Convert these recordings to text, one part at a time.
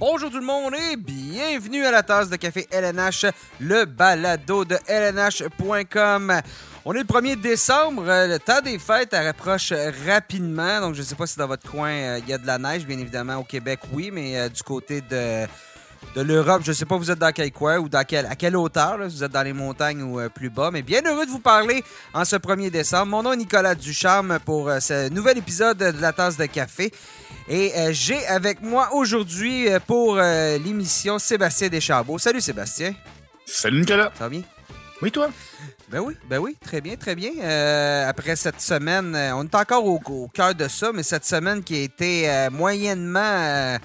Bonjour tout le monde et bienvenue à la tasse de café LNH, le balado de LNH.com. On est le 1er décembre, euh, le temps des fêtes rapproche rapidement, donc je ne sais pas si dans votre coin euh, il y a de la neige, bien évidemment au Québec oui, mais euh, du côté de, de l'Europe, je ne sais pas vous êtes dans quel coin ou dans quel, à quelle hauteur, là, vous êtes dans les montagnes ou plus bas, mais bien heureux de vous parler en ce 1er décembre. Mon nom est Nicolas Ducharme pour ce nouvel épisode de la tasse de café. Et euh, j'ai avec moi aujourd'hui euh, pour euh, l'émission Sébastien Deschambault. Salut Sébastien. Salut Nicolas. Ça va bien? Oui, toi? Ben oui, ben oui, très bien, très bien. après cette semaine, on est encore au, cœur de ça, mais cette semaine qui a été moyennement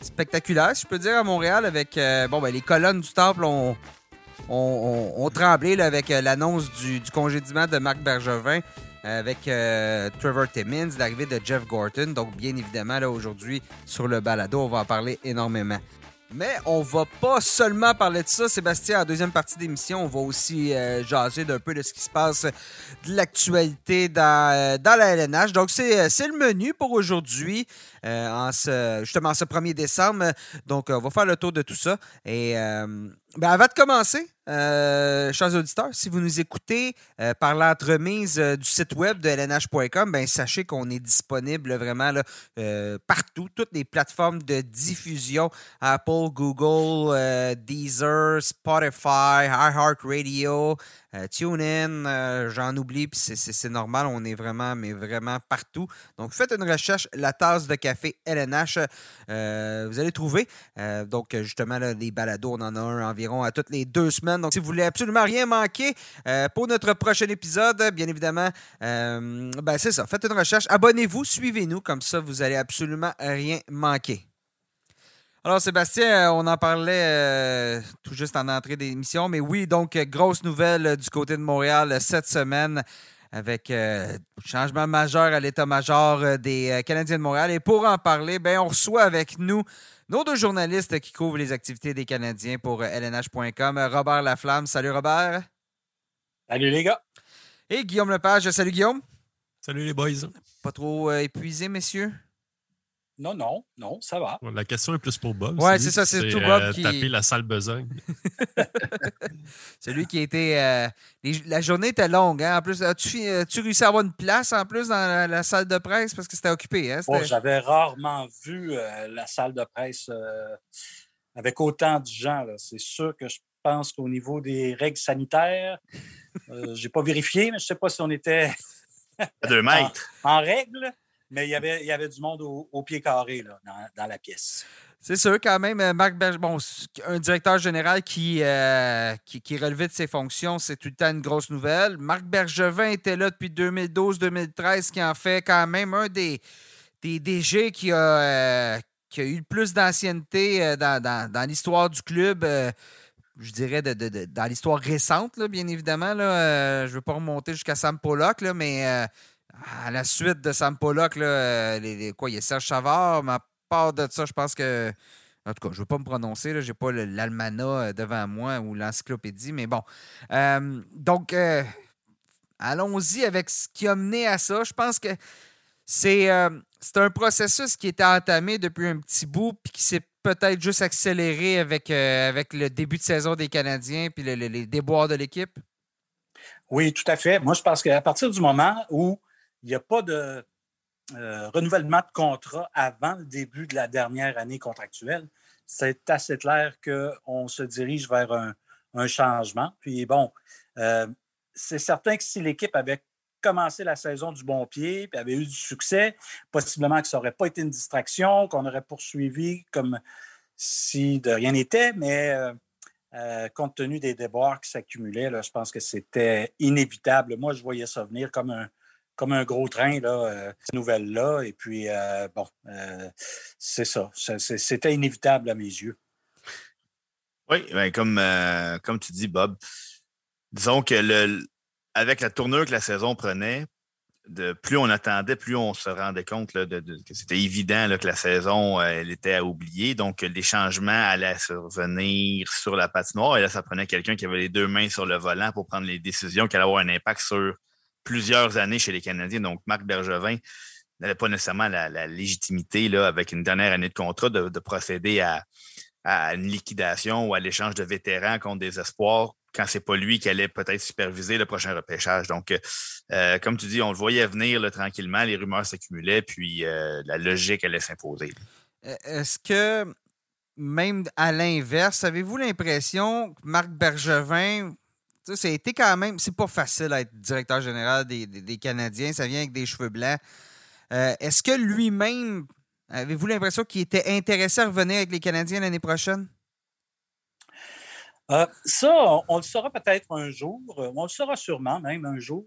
spectaculaire, si je peux dire, à Montréal, avec bon, ben, les colonnes du temple ont, ont, tremblé avec l'annonce du, du, congédiement de Marc Bergevin avec euh, Trevor Timmins, l'arrivée de Jeff Gorton. Donc, bien évidemment, là, aujourd'hui, sur le balado, on va en parler énormément. Mais on va pas seulement parler de ça, Sébastien. En deuxième partie d'émission, on va aussi euh, jaser d'un peu de ce qui se passe, de l'actualité dans, euh, dans la LNH. Donc, c'est le menu pour aujourd'hui, en ce, justement ce 1er décembre. Donc, on va faire le tour de tout ça. Et ben, avant de commencer, euh, chers auditeurs, si vous nous écoutez euh, par l'entremise euh, du site web de lnh.com, ben, sachez qu'on est disponible vraiment là, euh, partout, toutes les plateformes de diffusion Apple, Google, Deezer, Spotify, iHeartRadio, TuneIn, j'en oublie, puis c'est normal, on est vraiment, mais vraiment partout. Donc, faites une recherche, la tasse de café LNH, vous allez trouver. donc, justement, là, les balados, on en a un environ à toutes les deux semaines donc, si vous voulez absolument rien manquer euh, pour notre prochain épisode, bien évidemment, euh, ben c'est ça. Faites une recherche. Abonnez-vous, suivez-nous. Comme ça, vous allez absolument rien manquer. Alors, Sébastien, euh, on en parlait tout juste en entrée d'émission, mais oui, donc, grosse nouvelle du côté de Montréal cette semaine avec changement majeur à l'état-major des Canadiens de Montréal. Et pour en parler, ben, on reçoit avec nous nos deux journalistes qui couvrent les activités des Canadiens pour LNH.com. Euh, Robert Laflamme. Salut Robert. Salut les gars. Et Guillaume Lepage. Salut Guillaume. Salut les boys. Pas trop euh, épuisé, messieurs? Non, non, non, ça va. La question est plus pour Bob. Ouais, c'est ça, c'est tout Bob euh, qui. Taper la salle besogne. c'est lui qui a été. Euh, la journée était longue, hein? En plus, as-tu as réussi à avoir une place en plus dans la, salle de presse? Parce que c'était occupé, hein? Bon, j'avais rarement vu euh, la salle de presse avec autant de gens. C'est sûr que je pense qu'au niveau des règles sanitaires, je n'ai pas vérifié, mais je ne sais pas si on était. à deux mètres. en règle mais il y avait, il y avait du monde au, pied carré là, dans, la pièce. C'est sûr, quand même, euh, Marc Berger, bon, un directeur général qui, euh, qui, relevait de ses fonctions, c'est tout le temps une grosse nouvelle. Marc Bergevin était là depuis 2012-2013, qui en fait quand même un des, des DG qui a, euh, qui a eu le plus d'ancienneté dans, l'histoire du club je dirais, de, dans l'histoire récente, bien évidemment. Là, je ne veux pas remonter jusqu'à Sam Pollock, là, mais à la suite de Sam Pollock, là, euh, les, quoi, il y a Serge Chavard, mais à part de ça, je pense que. En tout cas, je ne veux pas me prononcer, je n'ai pas l'almanach euh, devant moi ou l'encyclopédie, mais bon. Euh, donc, allons-y avec ce qui a mené à ça. Je pense que c'est un processus qui était entamé depuis un petit bout puis qui s'est peut-être juste accéléré avec, avec le début de saison des Canadiens puis les déboires de l'équipe. Oui, tout à fait. Moi, je pense qu'à partir du moment où il n'y a pas de euh, renouvellement de contrat avant le début de la dernière année contractuelle. C'est assez clair qu'on se dirige vers un, changement. Puis bon, euh, c'est certain que si l'équipe avait commencé la saison du bon pied, puis avait eu du succès, possiblement que ça n'aurait pas été une distraction, qu'on aurait poursuivi comme si de rien n'était, mais euh, compte tenu des déboires qui s'accumulaient, je pense que c'était inévitable. Moi, je voyais ça venir comme un, comme un gros train, là, euh, cette nouvelle-là. Et puis, euh, bon, euh, c'est ça. C'était inévitable à mes yeux. Oui, ben, comme, tu dis, Bob, disons que avec la tournure que la saison prenait, plus on attendait, plus on se rendait compte que c'était évident que la saison elle était à oublier. Donc, les changements allaient survenir sur la patinoire. Et là, ça prenait quelqu'un qui avait les deux mains sur le volant pour prendre les décisions qui allaient avoir un impact sur plusieurs années chez les Canadiens. Donc, Marc Bergevin, n'avait pas nécessairement la, légitimité, là, avec une dernière année de contrat, de, procéder à, une liquidation ou à l'échange de vétérans contre des espoirs quand c'est pas lui qui allait peut-être superviser le prochain repêchage. Donc, euh, comme tu dis, on le voyait venir tranquillement, les rumeurs s'accumulaient, puis euh, la logique allait s'imposer. Euh, est-ce que, même à l'inverse, avez-vous l'impression que Marc Bergevin, a été quand même, c'est pas facile à être directeur général des, Canadiens, ça vient avec des cheveux blancs. Est-ce que lui-même, avez-vous l'impression qu'il était intéressé à revenir avec les Canadiens l'année prochaine? Euh, ça, on, le saura peut-être un jour. Euh, on le saura sûrement même un jour.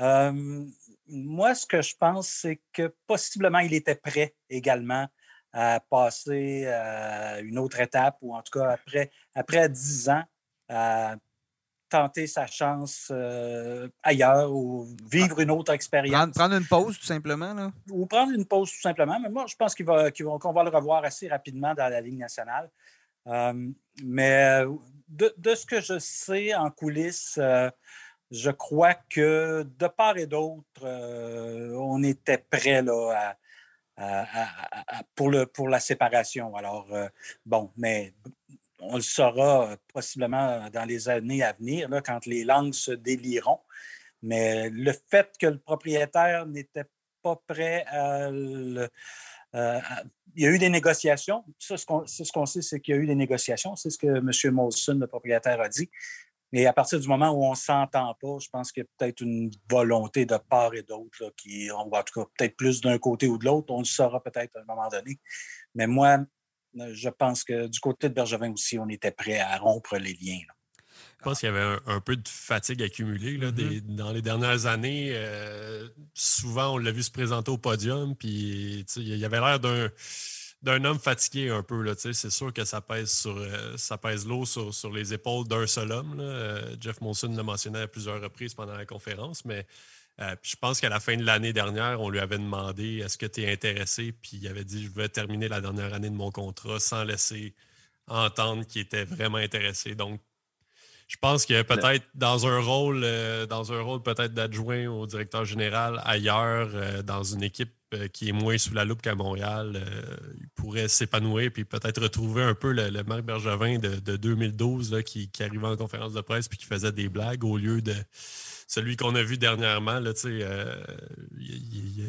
Euh, moi, ce que je pense, c'est que possiblement il était prêt également à passer une autre étape, ou en tout cas après, après 10 ans, tenter sa chance ailleurs ou vivre une autre expérience. Prendre, une pause, tout simplement. Là. Ou prendre une pause, tout simplement. Mais moi, je pense qu'on va, va, le revoir assez rapidement dans la Ligue nationale. mais de, ce que je sais en coulisses, euh, je crois que de part et d'autre, euh, on était prêt là, pour, le, pour la séparation. Alors, euh, bon, mais on le saura possiblement dans les années à venir, quand les langues se délieront. Mais le fait que le propriétaire n'était pas prêt à euh, il y a eu des négociations. Ça, ce qu'on sait, c'est qu'il y a eu des négociations. C'est ce que M. Molson, le propriétaire, a dit. Et à partir du moment où on ne s'entend pas, je pense qu'il y a peut-être une volonté de part et d'autre, qui, en tout cas, peut-être plus d'un côté ou de l'autre. On le saura peut-être à un moment donné. Mais moi, je pense que du côté de Bergevin aussi, on était prêt à rompre les liens. Je pense qu'il y avait un, peu de fatigue accumulée mm-hmm. dans les dernières années. Euh, souvent, on l'a vu se présenter au podium, puis il y avait l'air d'un homme fatigué un peu. C'est sûr que ça pèse sur euh, ça pèse l'eau sur, les épaules d'un seul homme. Euh, Jeff Monson l'a mentionné à plusieurs reprises pendant la conférence, mais je pense qu'à la fin de l'année dernière, on lui avait demandé est-ce que tu es intéressé, puis il avait dit je vais terminer la dernière année de mon contrat sans laisser entendre qu'il était vraiment intéressé. Donc, je pense que peut-être dans un rôle, euh, dans un rôle peut-être d'adjoint au directeur général ailleurs, euh, dans une équipe euh, qui est moins sous la loupe qu'à Montréal, il pourrait s'épanouir puis peut-être retrouver un peu le, Marc Bergevin de, 2012 qui, qui, arrivait en conférence de presse puis qui faisait des blagues au lieu de celui qu'on a vu dernièrement. Là, il,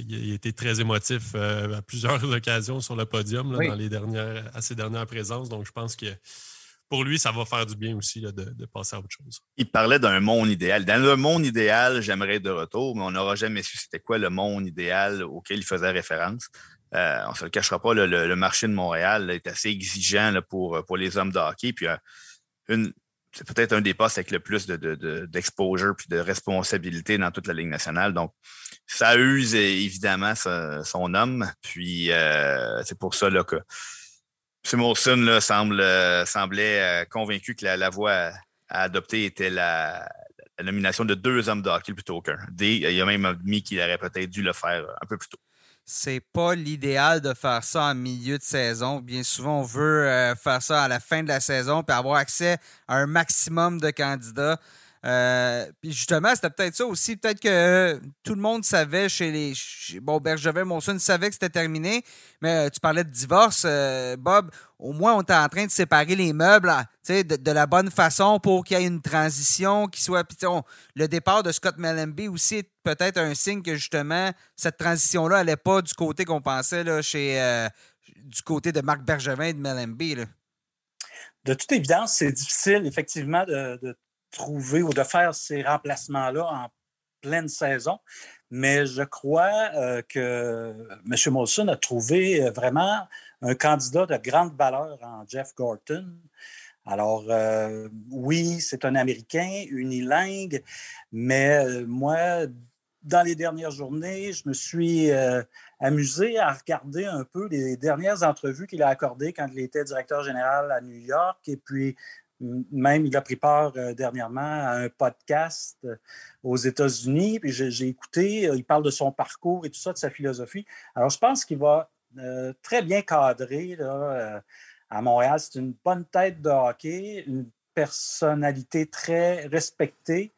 il, a été très émotif à plusieurs occasions sur le podium dans les dernières, à ses dernières présences. Donc, je pense que pour lui, ça va faire du bien aussi de, passer à autre chose. Il parlait d'un monde idéal. Dans le monde idéal, j'aimerais de retour, mais on n'aura jamais su c'était quoi le monde idéal auquel il faisait référence. Euh, on ne se le cachera pas, le, marché de Montréal est assez exigeant pour, pour les hommes de hockey. Puis euh, c'est peut-être un des postes avec le plus d'exposure de, de, de responsabilité dans toute la Ligue nationale. Donc, ça use évidemment son homme. Puis euh, c'est pour ça là, que M. Molson semble, euh, semblait euh, convaincu que la, voie à, adopter était la, nomination de deux hommes de hockey plutôt qu'un. Il a même admis qu'il aurait peut-être dû le faire un peu plus tôt. C'est pas l'idéal de faire ça en milieu de saison. Bien souvent, on veut euh, faire ça à la fin de la saison puis avoir accès à un maximum de candidats. Euh, puis justement, c'était peut-être ça aussi. Peut-être que tout le monde savait chez les. bon, Bergevin, Monson savait que c'était terminé, mais euh, tu parlais de divorce, euh, Bob. Au moins, on était en train de séparer les meubles de, de, la bonne façon pour qu'il y ait une transition qui soit. Puis, le départ de Scott Mellenby aussi est peut-être un signe que justement, cette transition-là n'allait pas du côté qu'on pensait là, chez, du côté de Marc Bergevin et de Mellenby. De toute évidence, c'est difficile, effectivement, de trouver ou de faire ces remplacements-là en pleine saison. Mais je crois euh, que M. Molson a trouvé euh, vraiment un candidat de grande valeur en Jeff Gorton. Alors, euh, oui, c'est un Américain, unilingue, mais moi, dans les dernières journées, je me suis amusé à regarder un peu les dernières entrevues qu'il a accordées quand il était directeur général à New York et puis même, il a pris part euh, dernièrement à un podcast euh, aux États-Unis. Puis j'ai écouté, euh, il parle de son parcours et tout ça, de sa philosophie. Alors, je pense qu'il va très bien cadrer à Montréal. C'est une bonne tête de hockey, une personnalité très respectée.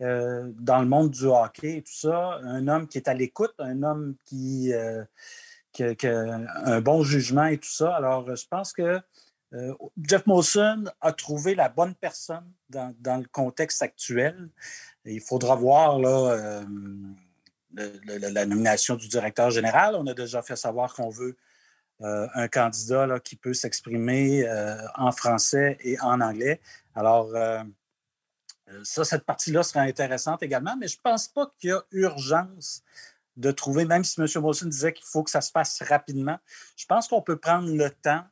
dans le monde du hockey et tout ça. Un homme qui est à l'écoute, un homme qui, qui, a un bon jugement et tout ça. Alors, je pense que Jeff Molson a trouvé la bonne personne dans, le contexte actuel. Il faudra voir là, la nomination du directeur général. On a déjà fait savoir qu'on veut euh, un candidat qui peut s'exprimer euh, en français et en anglais. Alors, euh, cette partie-là sera intéressante également, mais je ne pense pas qu'il y a urgence de trouver, même si M. Wilson disait qu'il faut que ça se passe rapidement, je pense qu'on peut prendre le temps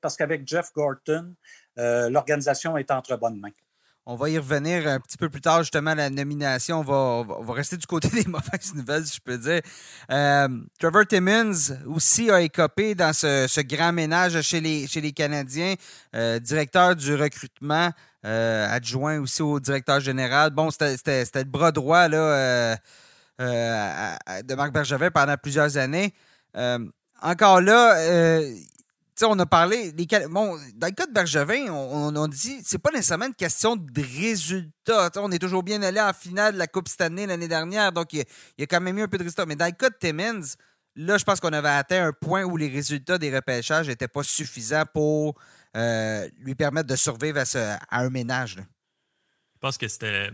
parce qu'avec Jeff Gorton, l'organisation est entre bonnes mains. On va y revenir un petit peu plus tard, justement, à la nomination. On va, rester du côté des mauvaises nouvelles, si je peux dire. Euh, Trevor Timmons aussi a écopé dans ce, grand ménage chez les, chez les Canadiens. Euh, directeur du recrutement, euh, adjoint aussi au directeur général. Bon, c'était le bras droit là, de Marc Bergevin pendant plusieurs années. encore là, on a parlé. bon, dans le cas de Bergevin, on, on, dit c'est pas nécessairement une question de résultats. on est toujours bien allé en finale de la Coupe cette année, l'année dernière, donc il y, a, quand même eu un peu de résultats. Mais dans le cas de Timmins, là, je pense qu'on avait atteint un point où les résultats des repêchages n'étaient pas suffisants pour euh, lui permettre de survivre à, un ménage. Je pense que c'était.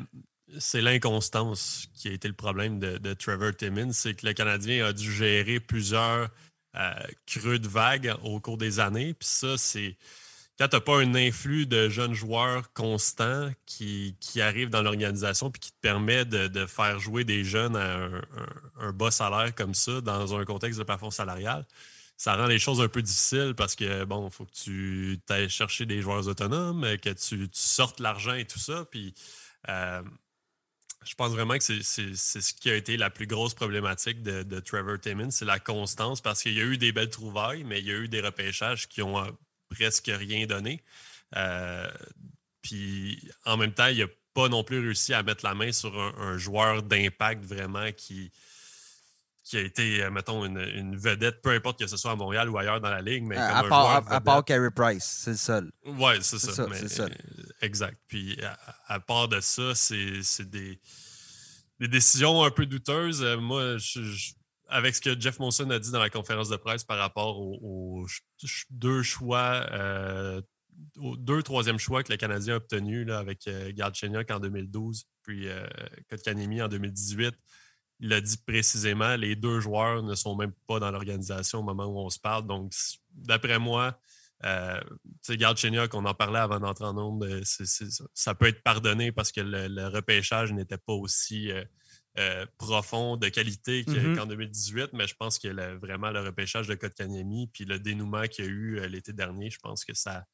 C'est l'inconstance qui a été le problème de, de Trevor Timmins. C'est que le Canadien a dû gérer plusieurs creux de vague au cours des années. Puis ça, c'est quand tu n'as pas un influx de jeunes joueurs constants qui, qui arrivent dans l'organisation puis qui te permet de, faire jouer des jeunes à un, bas salaire comme ça dans un contexte de plafond salarial, ça rend les choses un peu difficiles parce que, bon, il faut que tu ailles chercher des joueurs autonomes, que tu, sortes l'argent et tout ça. Puis, euh, je pense vraiment que c'est ce qui a été la plus grosse problématique de, Trevor Timmons, c'est la constance parce qu'il y a eu des belles trouvailles, mais il y a eu des repêchages qui ont euh, presque rien donné. Euh, puis en même temps, il n'a pas non plus réussi à mettre la main sur un, joueur d'impact vraiment qui, qui a été, euh, mettons, une, vedette, peu importe que ce soit à Montréal ou ailleurs dans la ligue. Mais à, part, à, part, Carey Price, c'est le seul. Oui, c'est ça. exact. Puis à, part de ça, c'est des, des, décisions un peu douteuses. Euh, moi, avec ce que Jeff Monson a dit dans la conférence de presse par rapport aux, deux choix, euh, aux deux troisième choix que le Canadien a obtenus là, avec euh, Gard en 2012, puis euh, Kotkanemi en 2018 il a dit précisément, les deux joueurs ne sont même pas dans l'organisation au moment où on se parle. Donc, d'après moi, euh, Garde Cheniak, on en parlait avant d'entrer en nombre, euh, ça peut être pardonné parce que le, repêchage n'était pas aussi euh, euh, profond, de qualité mm-hmm. qu'en 2018, mais je pense que vraiment le repêchage de Kotkaniemi puis le dénouement qu'il y a eu l'été dernier, je pense que ça,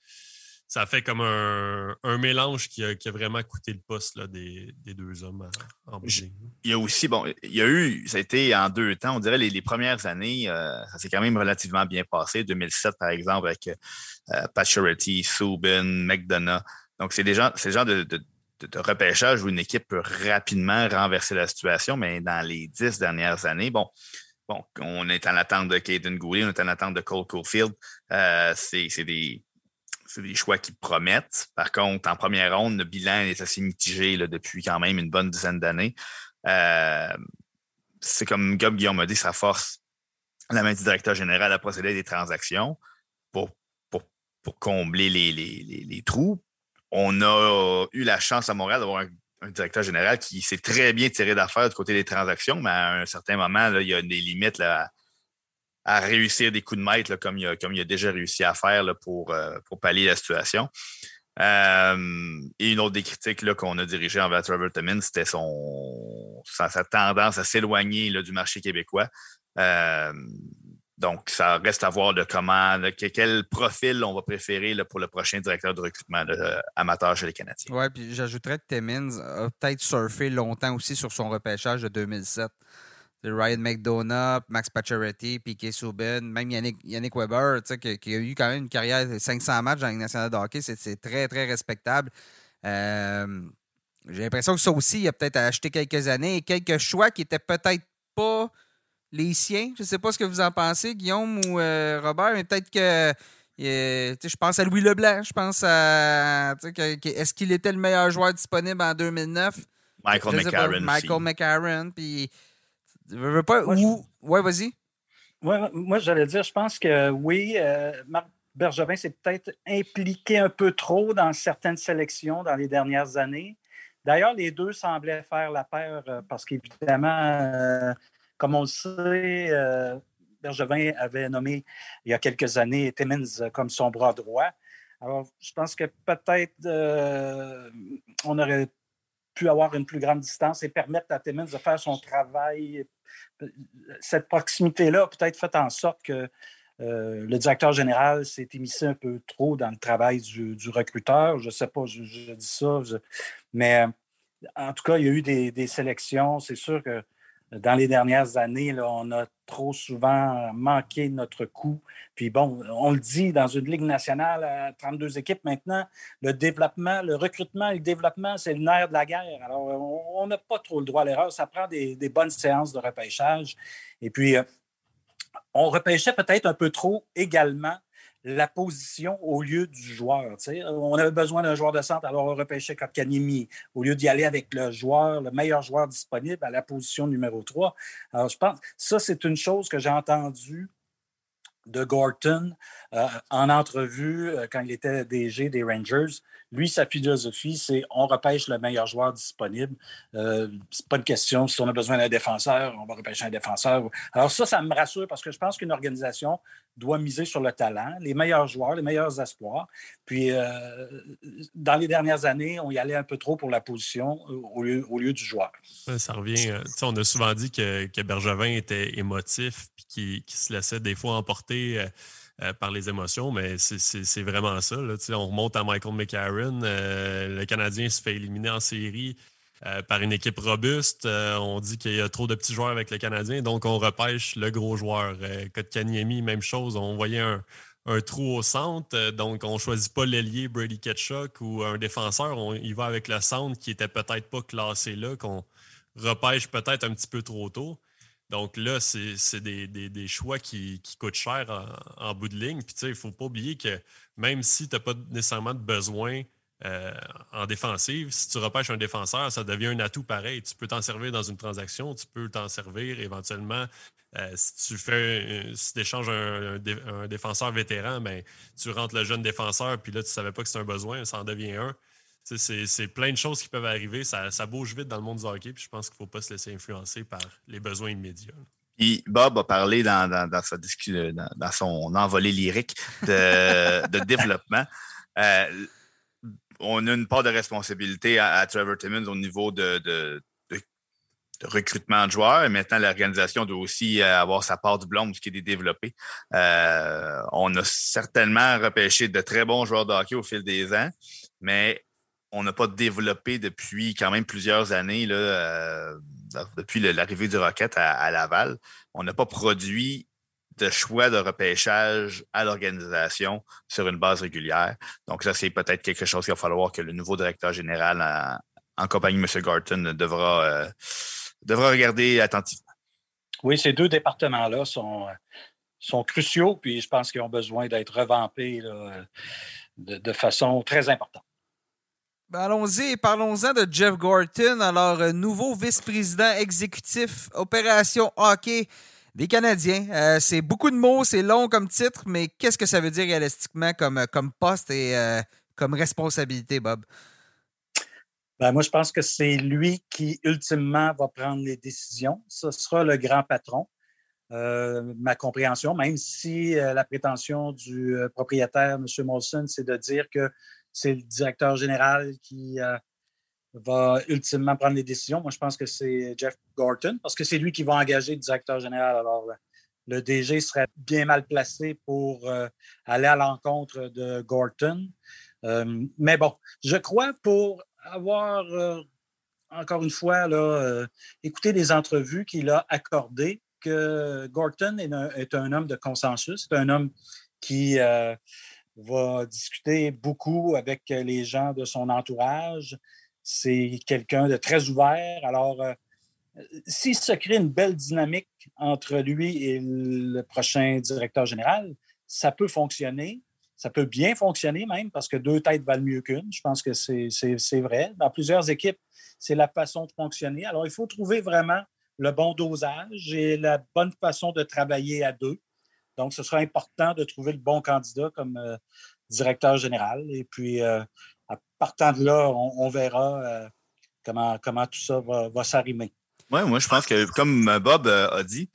ça fait comme un, mélange qui a, vraiment coûté le poste des, deux hommes en, Il y a aussi, bon, il y a eu, ça a été en deux temps, on dirait les, premières années, euh, ça s'est quand même relativement bien passé. 2007, par exemple, avec euh, Pacioretty, Subin, McDonough. Donc, c'est des gens, c'est le genre de, repêchage où une équipe peut rapidement renverser la situation, mais dans les dix dernières années, bon, bon on est en attente de Caden Goulet, on est en attente de Cole Caulfield. Euh, c'est des c'est des choix qui promettent. Par contre, en première ronde, le bilan est assez mitigé depuis quand même une bonne dizaine d'années. Euh, c'est comme Gob Guillaume a dit, ça force la main du directeur général à procéder des transactions pour, pour, combler les, les, trous. On a eu la chance à Montréal d'avoir un, directeur général qui s'est très bien tiré d'affaire du côté des transactions, mais à un certain moment, il y a des limites là, à réussir des coups de maître comme, il a, déjà réussi à faire pour, euh, pour pallier la situation. Euh, et une autre des critiques qu'on a dirigées envers Trevor Timmins, c'était son, sa, tendance à s'éloigner du marché québécois. Euh, donc, ça reste à voir de comment, quel profil on va préférer pour le prochain directeur de recrutement amateur chez les Canadiens. Oui, puis j'ajouterais que Timmins a peut-être surfé longtemps aussi sur son repêchage de 2007. Ryan McDonough, Max Pacioretty, Piquet Subin, même Yannick, Yannick Weber, qui, qui, a eu quand même une carrière de 500 matchs dans la nationale de hockey. C'est très, très respectable. Euh, j'ai l'impression que ça aussi, il a peut-être acheté quelques années et quelques choix qui n'étaient peut-être pas les siens. Je ne sais pas ce que vous en pensez, Guillaume ou euh, Robert, mais peut-être que. Euh, je pense à Louis Leblanc. Je pense à. Est-ce qu'il était le meilleur joueur disponible en 2009? Michael McCarron. Michael McCarron, puis. Veux pas? Ou... Ouais, vas-y. moi, j'allais dire, je pense que oui, euh, Marc Bergevin s'est peut-être impliqué un peu trop dans certaines sélections dans les dernières années. D'ailleurs, les deux semblaient faire la paire euh, parce qu'évidemment, euh, comme on le sait, Bergevin avait nommé il y a quelques années Timmins comme son bras droit. Alors, je pense que peut-être on aurait pu avoir une plus grande distance et permettre à Timmins de faire son travail. Cette proximité-là a peut-être fait en sorte que euh, le directeur général s'est émissé un peu trop dans le travail du, recruteur. Je ne sais pas, je, dis ça, mais en tout cas, il y a eu des sélections. C'est sûr que dans les dernières années, on a trop souvent manqué notre coup. Puis bon, on le dit dans une Ligue nationale à 32 équipes maintenant, le développement, le recrutement et le développement, c'est le nerf de la guerre. Alors, on n'a pas trop le droit à l'erreur. Ça prend des, bonnes séances de repêchage. Et puis, euh, on repêchait peut-être un peu trop également la position au lieu du joueur. On avait besoin d'un joueur de centre, alors on repêchait Kotkaniemi au lieu d'y aller avec le joueur, le meilleur joueur disponible à la position numéro 3. Alors, je pense ça, c'est une chose que j'ai entendue de Gorton euh, en entrevue euh, quand il était DG des Rangers. Lui, sa philosophie, c'est on repêche le meilleur joueur disponible. Euh, c'est pas une question si on a besoin d'un défenseur, on va repêcher un défenseur. Alors ça, ça me rassure parce que je pense qu'une organisation doit miser sur le talent, les meilleurs joueurs, les meilleurs espoirs. Puis euh, dans les dernières années, on y allait un peu trop pour la position au lieu, au lieu du joueur. Ça revient. on a souvent dit que, que Bergevin était émotif puis qu'il se laissait des fois emporter euh, par les émotions, mais c'est vraiment ça. On remonte à Michael McCarron. Euh, le Canadien se fait éliminer en série euh, par une équipe robuste. on dit qu'il y a trop de petits joueurs avec le Canadien, donc on repêche le gros joueur. Kotkaniemi, même chose. On voyait un, trou au centre, donc on ne choisit pas l'ailier Brady Ketchuk ou un défenseur. On va avec le centre qui était peut-être pas classé là, qu'on repêche peut-être un petit peu trop tôt. Donc là, c'est des, choix qui, coûtent cher en, bout de ligne. Puis il ne faut pas oublier que même si tu n'as pas nécessairement de besoin euh, en défensive, si tu repêches un défenseur, ça devient un atout pareil. Tu peux t'en servir dans une transaction, tu peux t'en servir éventuellement. Euh, si tu fais, si tu échanges un, défenseur vétéran, ben, tu rentres le jeune défenseur, puis là, tu ne savais pas que c'est un besoin, ça en devient un. C'est plein de choses qui peuvent arriver. Ça, bouge vite dans le monde du hockey. Puis je pense qu'il ne faut pas se laisser influencer par les besoins immédiats. Bob a parlé dans, dans, son envolée lyrique de, développement. Euh, on a une part de responsabilité à, Trevor Timmons au niveau de, recrutement de joueurs. Et maintenant, l'organisation doit aussi avoir sa part du blâme, ce qui est développé. Euh, on a certainement repêché de très bons joueurs de hockey au fil des ans, mais on n'a pas développé depuis quand même plusieurs années, euh, depuis l'arrivée du Rocket à, Laval. On n'a pas produit de choix de repêchage à l'organisation sur une base régulière. Donc, ça, c'est peut-être quelque chose qu'il va falloir que le nouveau directeur général en, compagnie de M. Garton devra, euh, devra regarder attentivement. Oui, ces deux départements-là sont, sont cruciaux, puis je pense qu'ils ont besoin d'être revampés de façon très importante. Ben, allons-y, parlons-en de Jeff Gorton. Alors, euh, nouveau vice-président exécutif Opération Hockey des Canadiens. Euh, c'est beaucoup de mots, c'est long comme titre, mais qu'est-ce que ça veut dire réalistiquement comme, euh, poste et comme responsabilité, Bob? Ben, moi, je pense que c'est lui qui, ultimement, va prendre les décisions. Ce sera le grand patron. ma compréhension, même si la prétention du propriétaire, M. Molson, c'est de dire que c'est le directeur général qui euh, va ultimement prendre les décisions. Moi, je pense que c'est Jeff Gorton, parce que c'est lui qui va engager le directeur général. Alors, le DG serait bien mal placé pour euh, aller à l'encontre de Gorton. Euh, mais bon, je crois pour avoir, encore une fois, là, écouté les entrevues qu'il a accordées, que Gorton est un, est un, homme de consensus, c'est un homme qui va discuter beaucoup avec les gens de son entourage. C'est quelqu'un de très ouvert. Alors, euh, s'il se crée une belle dynamique entre lui et le prochain directeur général, ça peut fonctionner. ça peut bien fonctionner même parce que deux têtes valent mieux qu'une. Je pense que c'est vrai. Dans plusieurs équipes, c'est la façon de fonctionner. Alors, il faut trouver vraiment le bon dosage et la bonne façon de travailler à deux. Donc, ce sera important de trouver le bon candidat comme euh, directeur général. Et puis, euh, à partant de là, on, verra euh, comment, comment tout ça va, va s'arrimer. Oui, moi, je pense que, comme Bob a dit,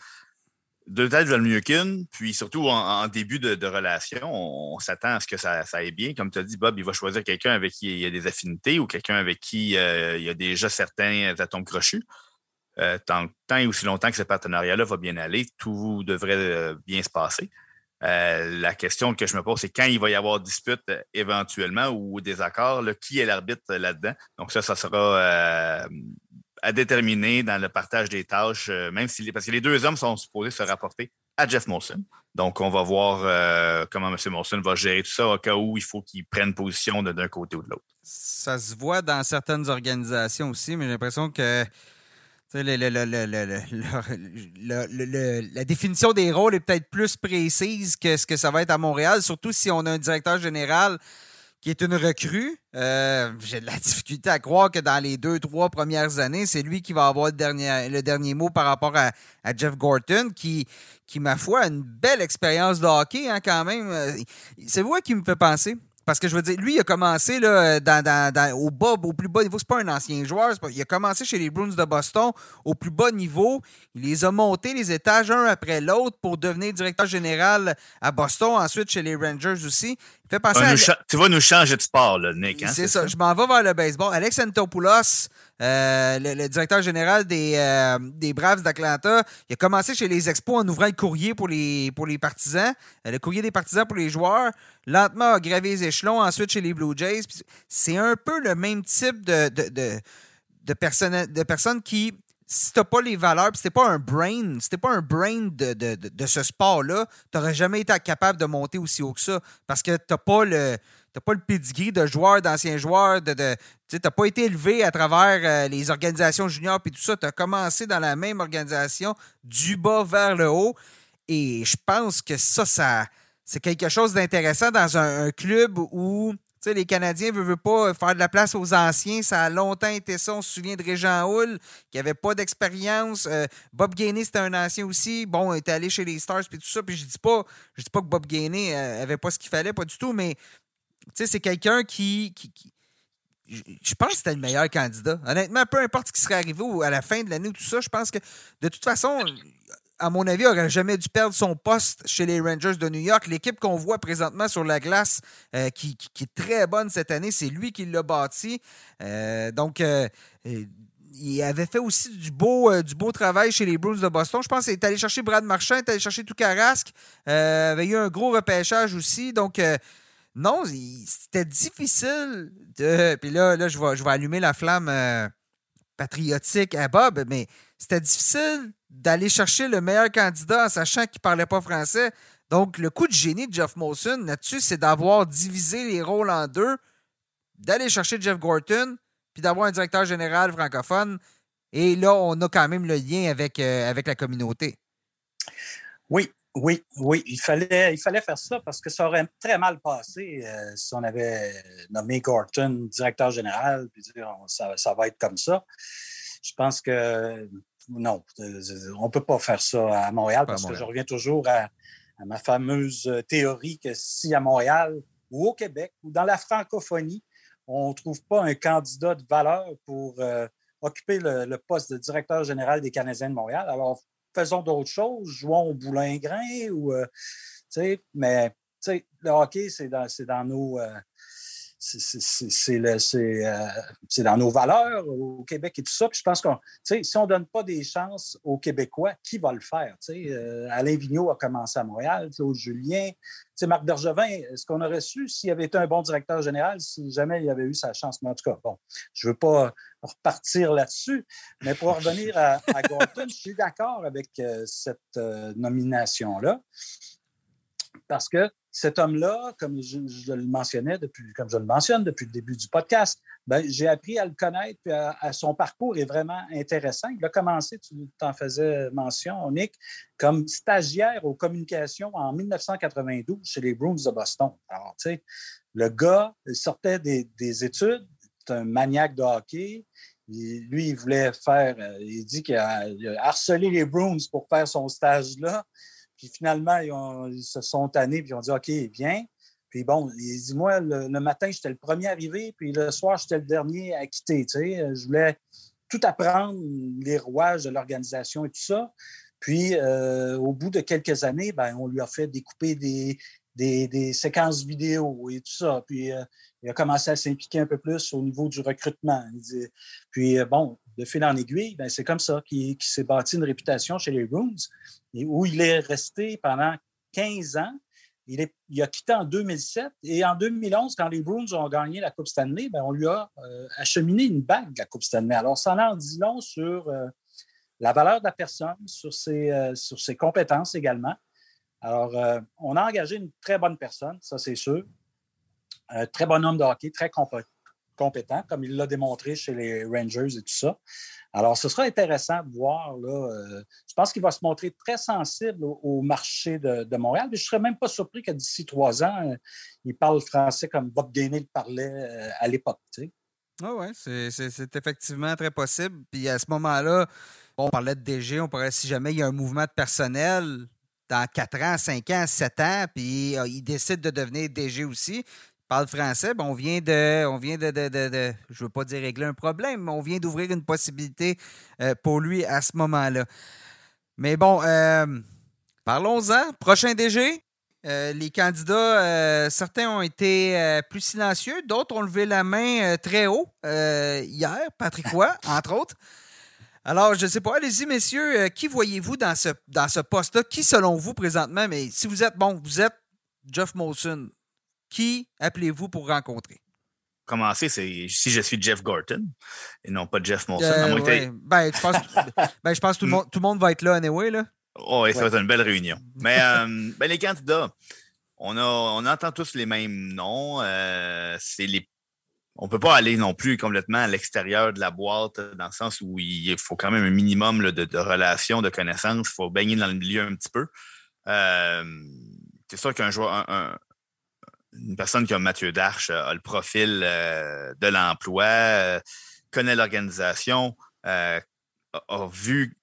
deux têtes valent mieux qu'une. Puis surtout en, début de, relation, on, s'attend à ce que ça, aille bien. Comme tu as dit, Bob, il va choisir quelqu'un avec qui il y a des affinités ou quelqu'un avec qui il y a déjà certains atomes crochus. Euh, tant, tant, et aussi longtemps que ce partenariat-là va bien aller, tout devrait euh, bien se passer. Euh, la question que je me pose, c'est quand il va y avoir dispute éventuellement ou désaccord, qui est l'arbitre là-dedans? Donc ça, ça sera à déterminer dans le partage des tâches, même si parce que les deux hommes sont supposés se rapporter à Jeff Molson. Donc on va voir comment M. Molson va gérer tout ça au cas où il faut qu'il prenne position d'un côté ou de l'autre. Ça se voit dans certaines organisations aussi, mais j'ai l'impression que la définition des rôles est peut-être plus précise que ce que ça va être à Montréal, surtout si on a un directeur général qui est une recrue. Euh, j'ai de la difficulté à croire que dans les deux, trois premières années, c'est lui qui va avoir le dernier, le dernier mot par rapport à, Jeff Gorton, qui, qui, ma foi, a une belle expérience de hockey hein, quand même. Euh, c'est vous qui me fait penser. Parce que je veux dire, lui, il a commencé là, dans, au bas, au plus bas niveau. C'est pas un ancien joueur. il a commencé chez les Bruins de Boston au plus bas niveau. Il les a montés les étages un après l'autre pour devenir directeur général à Boston, ensuite chez les Rangers aussi. Il fait passer Tu vas nous changer de sport, là, Nick. Hein, c'est ça. Je m'en vais vers le baseball. Alex Antopoulos, euh, le, directeur général des, euh, des Braves d'Atlanta, il a commencé chez les Expos en ouvrant le courrier pour les, partisans, euh, le courrier des partisans pour les joueurs. Lentement, a gravé les échelons, ensuite chez les Blue Jays. C'est un peu le même type de, personne, qui si t'as pas les valeurs, si t'es pas un brain, pas un brain de, de, de, ce sport-là, t'aurais jamais été capable de monter aussi haut que ça. Parce que t'as pas le. T'as pas le pedigree de joueur, d'anciens joueurs, de, de tu n'as pas été élevé à travers euh, les organisations juniors et tout ça. Tu as commencé dans la même organisation, du bas vers le haut. Et je pense que ça, c'est quelque chose d'intéressant dans un, club où les Canadiens ne veulent, pas faire de la place aux anciens. Ça a longtemps été ça. On se souvient de Régent Hull, qui n'avait pas d'expérience. Euh, Bob Gainey, c'était un ancien aussi. Bon, il était allé chez les Stars et tout ça. Puis je dis pas, je dis pas que Bob Gainey n'avait euh, pas ce qu'il fallait, pas du tout, mais c'est quelqu'un qui, je pense que c'était le meilleur candidat. Honnêtement, peu importe ce qui serait arrivé à la fin de l'année ou tout ça, je pense que de toute façon, à mon avis, il n'aurait jamais dû perdre son poste chez les Rangers de New York. L'équipe qu'on voit présentement sur la glace, euh, qui, est très bonne cette année, c'est lui qui l'a bâti. Euh, donc, euh, il avait fait aussi du beau, du beau travail chez les Bruins de Boston. Je pense qu'il est allé chercher Brad Marchand, il est allé chercher Toukarasque. il avait eu un gros repêchage aussi. Donc, non, c'était difficile de. Puis là, là je, vais, allumer la flamme euh, patriotique à Bob, mais c'était difficile d'aller chercher le meilleur candidat en sachant qu'il ne parlait pas français. Donc, le coup de génie de Jeff Molson là-dessus, c'est d'avoir divisé les rôles en deux, d'aller chercher Jeff Gorton, puis d'avoir un directeur général francophone. Et là, on a quand même le lien avec, euh, avec la communauté. Oui, oui, oui, il fallait, il fallait faire ça parce que ça aurait très mal passé euh, si on avait nommé Gorton directeur général, puis dire ça, ça, va être comme ça. Je pense que non, euh, on ne peut pas faire ça à Montréal parce que je reviens toujours à, ma fameuse théorie que si à Montréal ou au Québec ou dans la francophonie, on ne trouve pas un candidat de valeur pour euh, occuper le, le, poste de directeur général des Canadiens de Montréal, alors faisons d'autres choses, jouons au boulingrin ou euh, mais le hockey, c'est dans, nos. Euh, euh, c'est dans nos valeurs au Québec et tout ça. Puis je pense que si on ne donne pas des chances aux Québécois, qui va le faire? Euh, Alain Vigneault a commencé à Montréal, Claude Julien. Marc Bergevin, est-ce qu'on aurait su s'il avait été un bon directeur général si jamais il avait eu sa chance? Mais en tout cas, bon, je ne veux pas repartir là-dessus. Mais pour revenir à, à Gorton, je suis d'accord avec euh, cette nomination-là. Parce que cet homme-là, comme je, le mentionnais depuis, comme je le mentionne depuis le début du podcast, ben, j'ai appris à le connaître, puis à, son parcours est vraiment intéressant. Il a commencé, tu t'en faisais mention, Nick, comme stagiaire aux communications en 1992 chez les Bruins de Boston. Alors, tu sais, le gars il sortait des, des études, c'est un maniaque de hockey. lui, il voulait faire, euh, il dit qu'il a, a, harcelé les Bruins pour faire son stage là. Puis finalement, ils, se sont tannés, puis ils ont dit OK, viens. Puis bon, il dit Moi, le, matin, j'étais le premier arrivé, puis le soir, j'étais le dernier à quitter. Tu sais. Je voulais tout apprendre, les rouages de l'organisation et tout ça. Puis, euh, au bout de quelques années, ben, on lui a fait découper des, des, séquences vidéo et tout ça. Puis, euh, il a commencé à s'impliquer un peu plus au niveau du recrutement. puis, euh, bon, de fil en aiguille, ben, c'est comme ça qu'il s'est bâti une réputation chez les Bruins, où il est resté pendant 15 ans. Il, est, il, a quitté en 2007 et en 2011, quand les Bruins ont gagné la Coupe Stanley, ben, on lui a euh, acheminé une bague de la Coupe Stanley. Alors, ça en dit long sur euh, la valeur de la personne, sur ses, euh, sur ses compétences également. Alors, on a engagé une très bonne personne, ça c'est sûr. Un très bon homme de hockey, très compétent compétent, comme il l'a démontré chez les Rangers et tout ça. Alors, ce sera intéressant de voir. Là, euh, je pense qu'il va se montrer très sensible au, marché de, Montréal. Mais je ne serais même pas surpris que d'ici trois ans, euh, il parle français comme Bob Gainey le parlait euh, à l'époque. Oui, oui, c'est effectivement très possible. Puis à ce moment-là, on parlait de DG, on pourrait, si jamais il y a un mouvement de personnel, dans 4 ans, 5 ans, 7 ans, puis il décide de devenir DG aussi, parle français, ben, on vient de, on vient de, de, je veux pas dire régler un problème, mais on vient d'ouvrir une possibilité euh, pour lui à ce moment-là. Mais bon, euh, parlons-en. Prochain DG. Euh, les candidats, certains ont été plus silencieux, d'autres ont levé la main très haut hier, Patrick Roy, entre autres. Alors, je ne sais pas, allez-y, messieurs, qui voyez-vous dans ce, dans ce poste-là? Qui, selon vous, présentement, mais si vous êtes, bon, vous êtes Jeff Molson, qui appelez-vous pour rencontrer? Commencer, c'est si je suis Jeff Gorton et non pas Jeff Molson. Euh, ben, je pense, ben, je pense que tout le, monde, tout le monde va être là anyway. Là. Oh, oui, ça va être une belle réunion. Mais euh, ben, les candidats, on, a, on entend tous les mêmes noms. Euh, c'est les on ne peut pas aller non plus complètement à l'extérieur de la boîte, dans le sens où il faut quand même un minimum de, de, relations, de connaissances. Il faut baigner dans le milieu un petit peu. c'est sûr qu'un joueur, un, une personne comme Mathieu Darche a le profil euh, de l'emploi, euh, connaît l'organisation, euh, a, vu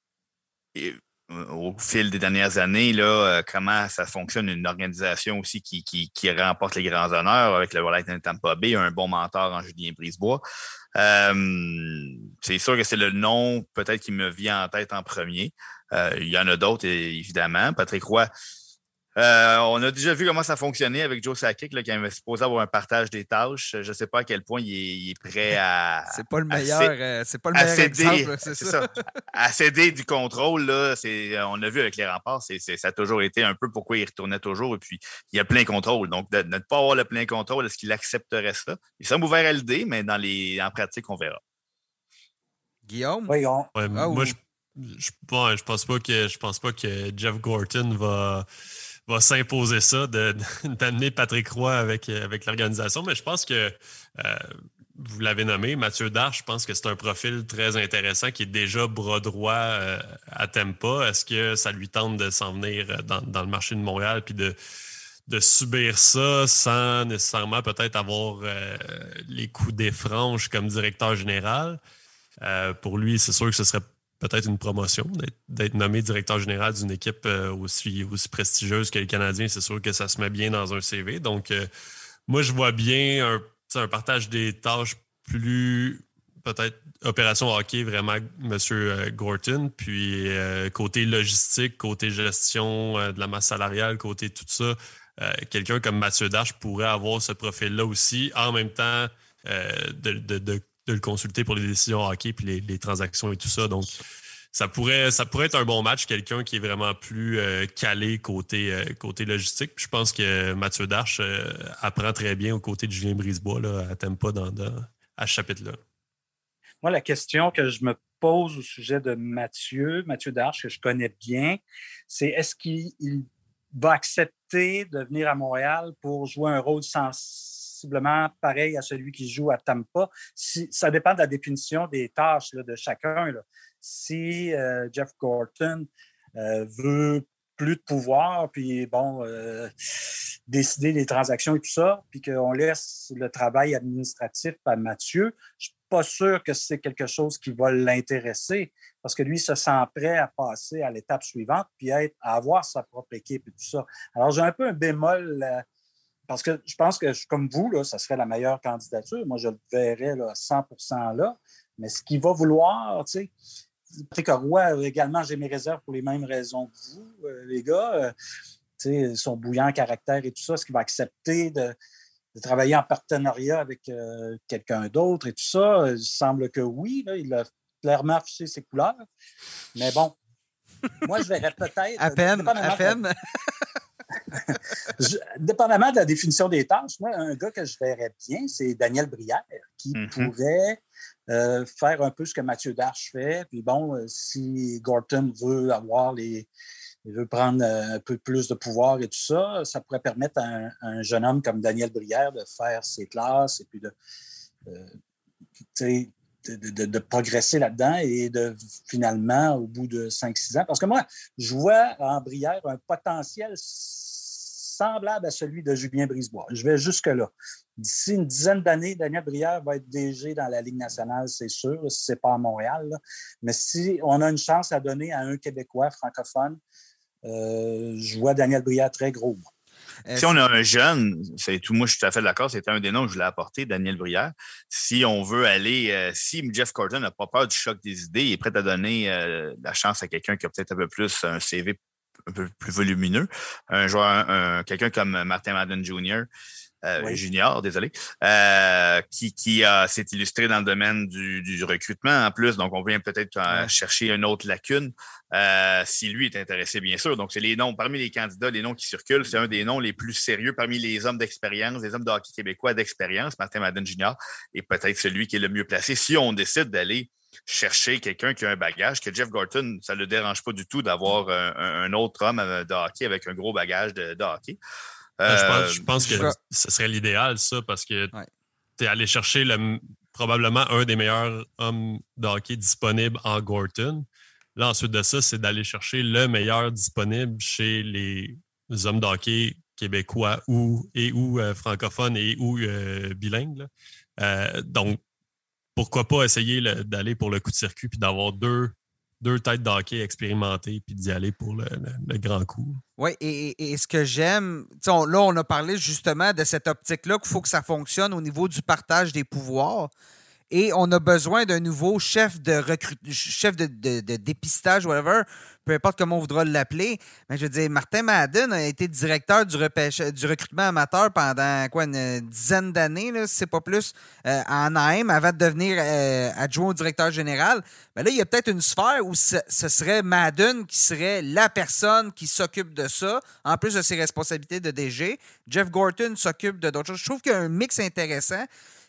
au fil des dernières années là, comment ça fonctionne une organisation aussi qui, remporte les grands honneurs avec le Lightning Tampa Bay, un bon mentor en Julien Brisebois. c'est sûr que c'est le nom peut-être qui me vient en tête en premier. il y en a d'autres, évidemment. Patrick Roy, euh, on a déjà vu comment ça fonctionnait avec Joe Sakic, qui avait supposé avoir un partage des tâches. Je ne sais pas à quel point il est, prêt à. C'est pas le meilleur, euh, c'est pas le meilleur exemple, c'est ça. À céder du contrôle, là, on a vu avec les remparts, c'est, ça a toujours été un peu pourquoi il retournait toujours. Et puis, il y a plein contrôle. Donc, de, ne pas avoir le plein contrôle, est-ce qu'il accepterait ça? Il semble ouvert à l'idée, mais dans les, en pratique, on verra. Guillaume? Oui, on... Ah, moi, je, je, pense pas que je pense pas que Jeff Gorton va va s'imposer ça, d'amener Patrick Roy avec, avec l'organisation. Mais je pense que euh, vous l'avez nommé, Mathieu Darche, je pense que c'est un profil très intéressant qui est déjà bras droit euh, à Tempa. Est-ce que ça lui tente de s'en venir euh, dans, le marché de Montréal puis de, de subir ça sans nécessairement peut-être avoir les coups des franges comme directeur général? pour lui, c'est sûr que ce serait peut-être une promotion, d'être nommé directeur général d'une équipe euh, aussi, prestigieuse que les Canadiens. C'est sûr que ça se met bien dans un CV. Donc, euh, moi, je vois bien un, partage des tâches plus peut-être opération hockey, vraiment, M. Euh, Gorton. Puis, côté logistique, côté gestion de la masse salariale, côté tout ça, quelqu'un comme Mathieu Dash pourrait avoir ce profil-là aussi, en même temps de le consulter pour les décisions hockey puis les, transactions et tout ça. Donc, ça pourrait, ça pourrait être un bon match, quelqu'un qui est vraiment plus euh, calé côté, euh, logistique. je pense que Mathieu Darche euh, apprend très bien aux côtés de Julien Brisebois à Tempa dans, à ce chapitre-là. Moi, la question que je me pose au sujet de Mathieu, Mathieu Darche, que je connais bien, c'est est-ce qu'il va accepter de venir à Montréal pour jouer un rôle sensiblement pareil à celui qui joue à Tampa. Si, ça dépend de la définition des tâches de chacun. Si euh, Jeff Gorton euh, veut plus de pouvoir, puis bon, euh, décider des transactions et tout ça, puis qu'on laisse le travail administratif à Mathieu, je ne suis pas sûr que c'est quelque chose qui va l'intéresser parce que lui se sent prêt à passer à l'étape suivante puis à, avoir sa propre équipe et tout ça. Alors, j'ai un peu un bémol parce que je pense que, comme vous, là, ça serait la meilleure candidature. Moi, je le verrais là, 100 là. Mais ce qu'il va vouloir, tu sais, Patrick Roy, également, j'ai mes réserves pour les mêmes raisons que vous, euh, les gars. Euh, sais, son bouillant caractère et tout ça, est-ce qu'il va accepter de, travailler en partenariat avec quelqu'un d'autre et tout ça? Il semble que oui. Là, il a clairement affiché ses couleurs. Mais bon, moi, je verrais peut-être. À peine, à peine. dépendamment de la définition des tâches, moi, un gars que je verrais bien, c'est Daniel Brière, qui mm-hmm. pourrait euh, faire un peu ce que Mathieu Darche fait. Puis bon, euh, si Gorton veut avoir les. Il veut prendre euh, un peu plus de pouvoir et tout ça, ça pourrait permettre à un, jeune homme comme Daniel Brière de faire ses classes et puis de, de, progresser là-dedans et de finalement, au bout de 5-6 ans, parce que moi, je vois en Brière un potentiel semblable à celui de Julien Brisebois. Je vais jusque-là. D'ici une dizaine d'années, Daniel Brière va être DG dans la Ligue nationale, c'est sûr, si ce n'est pas à Montréal. Mais si on a une chance à donner à un Québécois francophone, euh, je vois Daniel Brière très gros. Si on a un jeune, c'est tout, moi je suis tout à fait d'accord, c'était un des noms que je voulais apporter, Daniel Brière. Si on veut aller, euh, si Jeff Corton n'a pas peur du choc des idées, il est prêt à donner euh, la chance à quelqu'un qui a peut-être un peu plus un CV un peu plus volumineux, un joueur, quelqu'un comme Martin Madden Jr., euh, junior, désolé, euh, qui, qui s'est illustré dans le domaine du, recrutement en plus. Donc, on vient peut-être chercher une autre lacune euh, si lui est intéressé, bien sûr. Donc, c'est les noms, parmi les candidats, les noms qui circulent, c'est un des noms les plus sérieux parmi les hommes d'expérience, les hommes de hockey québécois d'expérience, Martin Madden Junior, et peut-être celui qui est le mieux placé si on décide d'aller chercher quelqu'un qui a un bagage, que Jeff Gorton, ça ne le dérange pas du tout d'avoir un, autre homme de hockey avec un gros bagage de hockey. Ben, je, pense, euh, que ce serait l'idéal, ça, parce que tu es allé chercher le, probablement un des meilleurs hommes de hockey disponibles en Gorton. Là, ensuite de ça, c'est d'aller chercher le meilleur disponible chez les hommes de hockey québécois ou, et ou euh, francophones et ou euh, bilingues. donc, pourquoi pas essayer d'aller pour le coup de circuit puis d'avoir deux deux têtes d'hockey expérimentées puis d'y aller pour le, grand coup. Oui, et, ce que j'aime, là, on a parlé justement de cette optique-là qu'il faut que ça fonctionne au niveau du partage des pouvoirs. Et on a besoin d'un nouveau chef de chef de, dépistage, whatever, peu importe comment on voudra l'appeler. Mais je veux dire, Martin Madden a été directeur du, recrutement amateur pendant quoi, une dizaine d'années, si c'est pas plus, euh, en AM, avant de devenir euh, adjoint au directeur général. Mais là, il y a peut-être une sphère où ce, ce, serait Madden qui serait la personne qui s'occupe de ça, en plus de ses responsabilités de DG. Jeff Gorton s'occupe de d'autres choses. Je trouve qu'il y a un mix intéressant.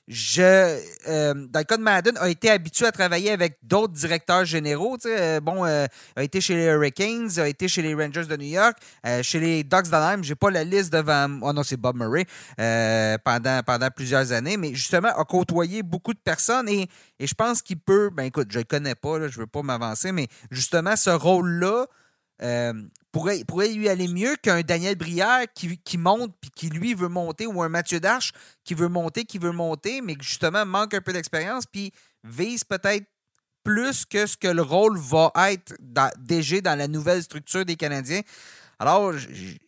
Je, euh, Madden, a été habitué à travailler avec d'autres directeurs généraux. Euh, bon, euh, a été chez les Hurricanes, a été chez les Rangers de New York, chez les Ducks d'Anaheim. J'ai pas la liste devant. Oh non, c'est Bob Murray pendant, pendant plusieurs années, mais justement a côtoyé beaucoup de personnes et, et je pense qu'il peut. Ben écoute, je le connais pas, là, je veux pas m'avancer, mais justement ce rôle-là. Pourrait, pourrait lui aller mieux qu'un Daniel Brière qui, monte puis qui lui veut monter ou un Mathieu Darche qui veut monter, qui veut monter, mais qui justement manque un peu d'expérience puis vise peut-être plus que ce que le rôle va être déjà dans la nouvelle structure des Canadiens. Alors,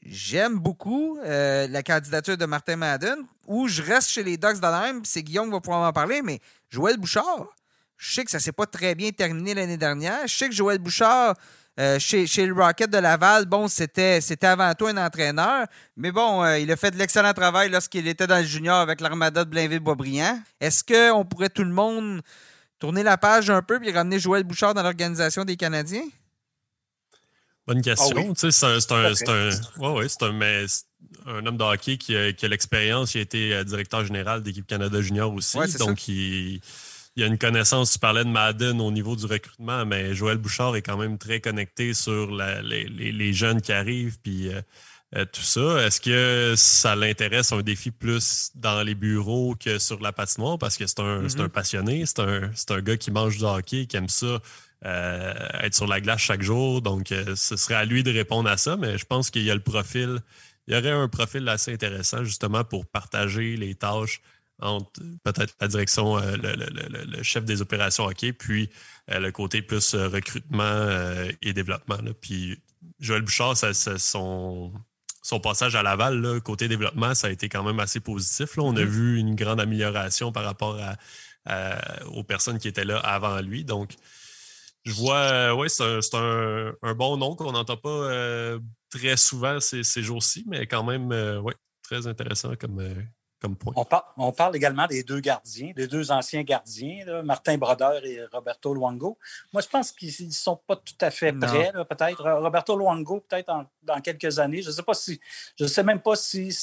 j'aime beaucoup euh, la candidature de Martin Madden, où je reste chez les Ducks d'Anaheim, c'est Guillaume qui va pouvoir en parler, mais Joël Bouchard, je sais que ça ne s'est pas très bien terminé l'année dernière. Je sais que Joël Bouchard, euh, chez, le Rocket de Laval, bon, c'était, c'était avant tout un entraîneur, mais bon, euh, il a fait de l'excellent travail lorsqu'il était dans le junior avec l'Armada de Blainville-Boisbriand. Est-ce qu'on pourrait tout le monde tourner la page un peu et ramener Joël Bouchard dans l'organisation des Canadiens? Bonne question. Ah c'est un, homme de hockey qui a, l'expérience, il a été euh, directeur général d'équipe Canada Junior aussi. donc, il il y a une connaissance, tu parlais de Madden au niveau du recrutement, mais Joël Bouchard est quand même très connecté sur les, jeunes qui arrivent. Puis, euh, tout ça. Est-ce que ça l'intéresse un défi plus dans les bureaux que sur la patinoire? Parce que c'est un, un, mm-hmm. passionné, c'est un, un, gars qui mange du hockey, qui aime ça. être sur la glace chaque jour. Donc, ce serait à lui de répondre à ça, mais je pense qu'il y a le profil il y aurait un profil assez intéressant justement pour partager les tâches entre peut-être la direction, euh, le, chef des opérations hockey, puis euh, le côté plus euh, recrutement et développement. Puis Joël Bouchard, son, son passage à Laval, côté développement, ça a été quand même assez positif. On a mm-hmm. vu une grande amélioration par rapport aux personnes qui étaient là avant lui. Donc, je vois, oui, c'est un, bon nom qu'on n'entend pas très souvent ces, jours-ci, mais quand même, oui, très intéressant comme, on, parle également des deux gardiens, des deux anciens gardiens, Martin Brodeur et Roberto Luango. Moi, je pense qu'ils ne sont pas tout à fait prêts, peut-être. Roberto Luango, peut-être dans quelques années. Je ne sais pas si. Je ne sais même pas si.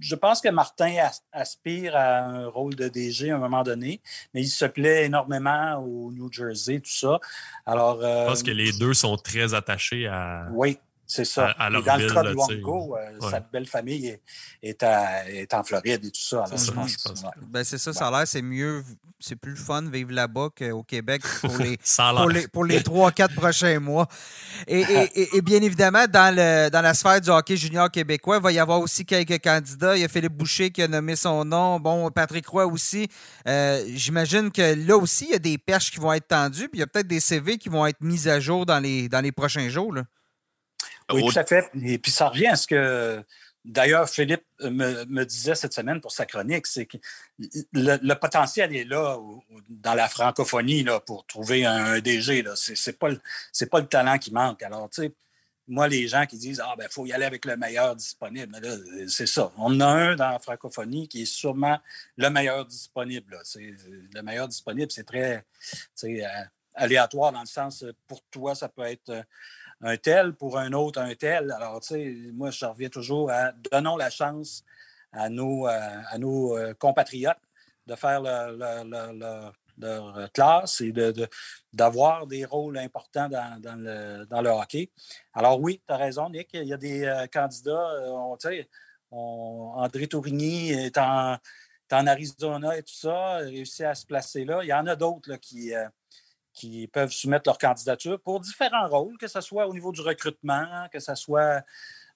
Je pense que Martin aspire à un rôle de DG à un moment donné, mais il se plaît énormément au New Jersey, tout ça. Alors, je pense que euh, les deux sont très attachés à. Oui, c'est ça. dans le cas de Luango, euh, sa belle famille est, en Floride et tout ça. Ben, c'est ça, ça a l'air, c'est mieux, c'est plus fun de vivre là-bas qu'au Québec pour les, pour les, 3-4 prochains mois. Et, bien évidemment, dans, le, dans la sphère du hockey junior québécois, il va y avoir aussi quelques candidats. Il y a Philippe Boucher qui a nommé son nom. Bon, Patrick Roy aussi. Euh, j'imagine que là aussi, il y a des perches qui vont être tendues, puis il y a peut-être des CV qui vont être mis à jour dans les, dans les prochains jours. Là. Oui, tout à fait. Et puis ça revient à ce que d'ailleurs Philippe me, disait cette semaine pour sa chronique, c'est que le, potentiel est là dans la francophonie là, pour trouver un, DG. Ce n'est pas, le, pas le talent qui manque. Alors, tu sais, moi, les gens qui disent Ah, ben, il faut y aller avec le meilleur disponible, c'est ça. On en a un dans la francophonie qui est sûrement le meilleur disponible. Le meilleur disponible, c'est très euh, aléatoire dans le sens, pour toi, ça peut être euh, un tel pour un autre, un tel. Alors, tu sais, moi, je reviens toujours à donnons la chance à nos, euh, à nos euh, compatriotes de faire leur, classe et d'avoir des rôles importants dans, le, dans, le, hockey. Alors oui, tu as raison, Nick, il y a des euh, candidats, tu sais, André Tourigny est en, en, Arizona et tout ça, réussi à se placer là. Il y en a d'autres qui, qui peuvent soumettre leur candidature pour différents rôles, que ce soit au niveau du recrutement, que ce soit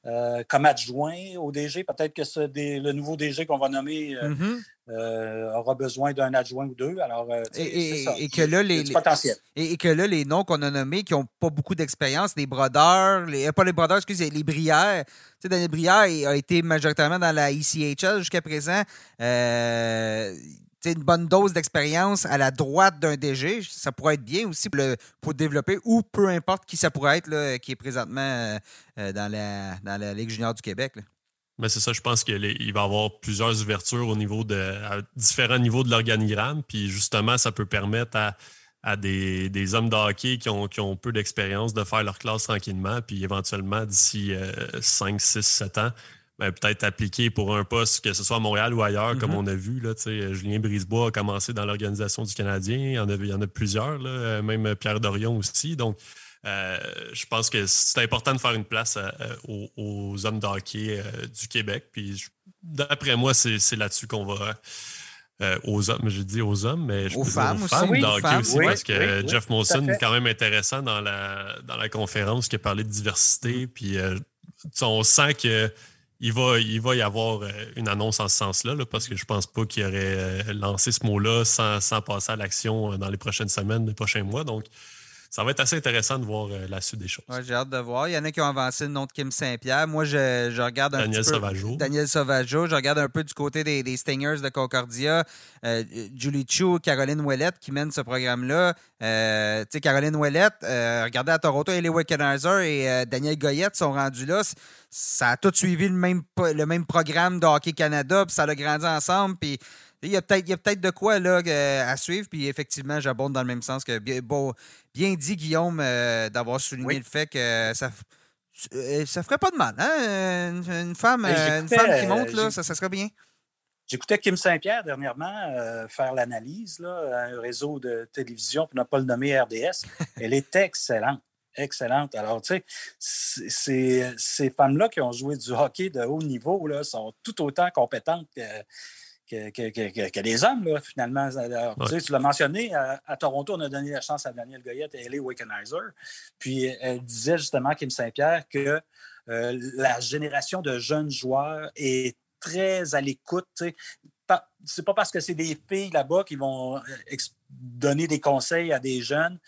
euh, comme adjoint au DG. Peut-être que ce, le nouveau DG qu'on va nommer euh, mm-hmm. euh, aura besoin d'un adjoint ou deux. Alors, et, que là, les, Et, que là, les noms qu'on a nommés qui n'ont pas beaucoup d'expérience, les brodeurs, les, pas les brodeurs, excusez, les brières. Tu sais, Daniel Brière a été majoritairement dans la ECHL jusqu'à présent une bonne dose d'expérience à la droite d'un DG, ça pourrait être bien aussi pour, développer, ou peu importe qui ça pourrait être, là, qui est présentement euh, euh, dans, la, dans Ligue junior du Québec. Mais c'est ça, je pense qu'il va y avoir plusieurs ouvertures au niveau de à différents niveaux de l'organigramme. Puis justement, ça peut permettre à, à des, des, hommes de hockey qui ont, qui ont peu d'expérience de faire leur classe tranquillement, puis éventuellement, d'ici 5, 6, 7 ans, ben, peut-être appliqué pour un poste, que ce soit à Montréal ou ailleurs, comme mm-hmm. on a vu. Là, Julien Brisebois a commencé dans l'organisation du Canadien. Il y en a, il y en a plusieurs, là, même Pierre Dorion aussi. Donc, euh, je pense que c'est important de faire une place euh, aux, hommes de hockey euh, du Québec. Puis, d'après moi, c'est là-dessus qu'on va. aux hommes, je dis aux hommes, mais je aux femmes, aux femmes de hockey aussi, parce que Jeff Molson est quand même intéressant dans la, dans la conférence qui a parlé de diversité. Puis on sent que il va, il va y avoir euh, une annonce en ce sens-là, parce que je pense pas qu'il aurait euh, lancé ce mot-là sans, sans, passer à l'action euh, dans les prochaines semaines, les prochains mois. Donc, ça va être assez intéressant de voir euh, la suite des choses. j'ai hâte de voir. Il y en a qui ont avancé le nom de Kim Saint-Pierre. Moi, je, je, regarde un Daniel petit Sauvageau. Daniel Sauvageau. Je regarde un peu du côté des, des Stingers de Concordia. Euh, Julie Chu, Caroline Ouellette qui mènent ce programme-là. Euh, tu sais, Caroline Ouellette, regardez à Toronto, Ellie Wickenheiser et Daniel Goyette sont rendus là. Ça a tout suivi le même, le même programme de Hockey Canada, puis ça a grandi ensemble. Puis il y a peut-être de quoi là, à suivre. Puis effectivement, j'abonde dans le même sens que bon, bien dit, Guillaume, euh, d'avoir souligné le fait que ça euh, ça ferait pas de mal, hein? Une, femme, euh, une femme qui monte, là, ça, ça serait bien. J'écoutais Kim Saint-Pierre dernièrement faire l'analyse à un réseau de télévision, pour ne pas le nommer RDS. Elle est excellente. excellente. Alors, tu sais, ces femmes-là qui ont joué du hockey de haut niveau là, sont tout autant compétentes que, que, les hommes, finalement. Tu l'as mentionné, à, Toronto, on a donné la chance à Daniel Goyette et Ellie Wickenheiser. Puis elle disait justement, Kim Saint-Pierre, que euh, la génération de jeunes joueurs est très à l'écoute. C'est pas parce que c'est des filles là-bas qui vont euh, donner des conseils à des jeunes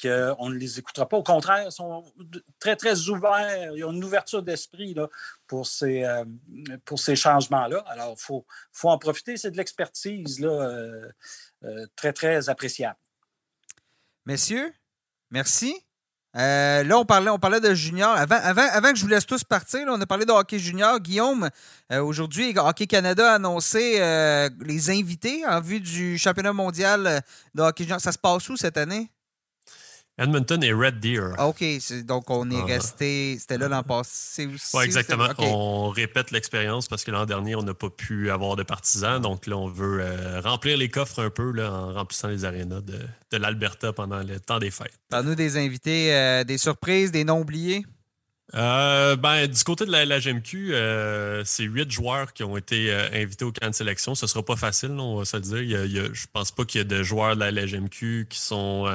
qu'on ne les écoutera pas. Au contraire, ils sont très, très ouverts. Ils ont une ouverture d'esprit pour ces, euh, ces changements-là. Alors, il faut, faut, en profiter. C'est de l'expertise très, très appréciable. Messieurs, merci. Euh, là, on parlait, on parlait de junior. Avant, avant, que je vous laisse tous partir, on a parlé de hockey junior. Guillaume, euh, aujourd'hui, Hockey Canada a annoncé euh, les invités en vue du championnat mondial de hockey junior. Ça se passe où cette année? Edmonton et Red Deer. OK, donc on est ah. resté. C'était là l'an passé aussi. Oui, exactement. On répète l'expérience parce que l'an dernier, on n'a pas pu avoir de partisans. Donc là, on veut euh, remplir les coffres un peu là, en remplissant les arénas de, l'Alberta pendant le temps des fêtes. Parle-nous des invités, euh, des surprises, des non oubliés. Euh, ben, du côté de la, GMQ, euh, c'est huit joueurs qui ont été euh, invités au camp de sélection. Ce ne sera pas facile, on va se le dire. Je pense pas qu'il y ait de joueurs de la, GMQ qui, sont,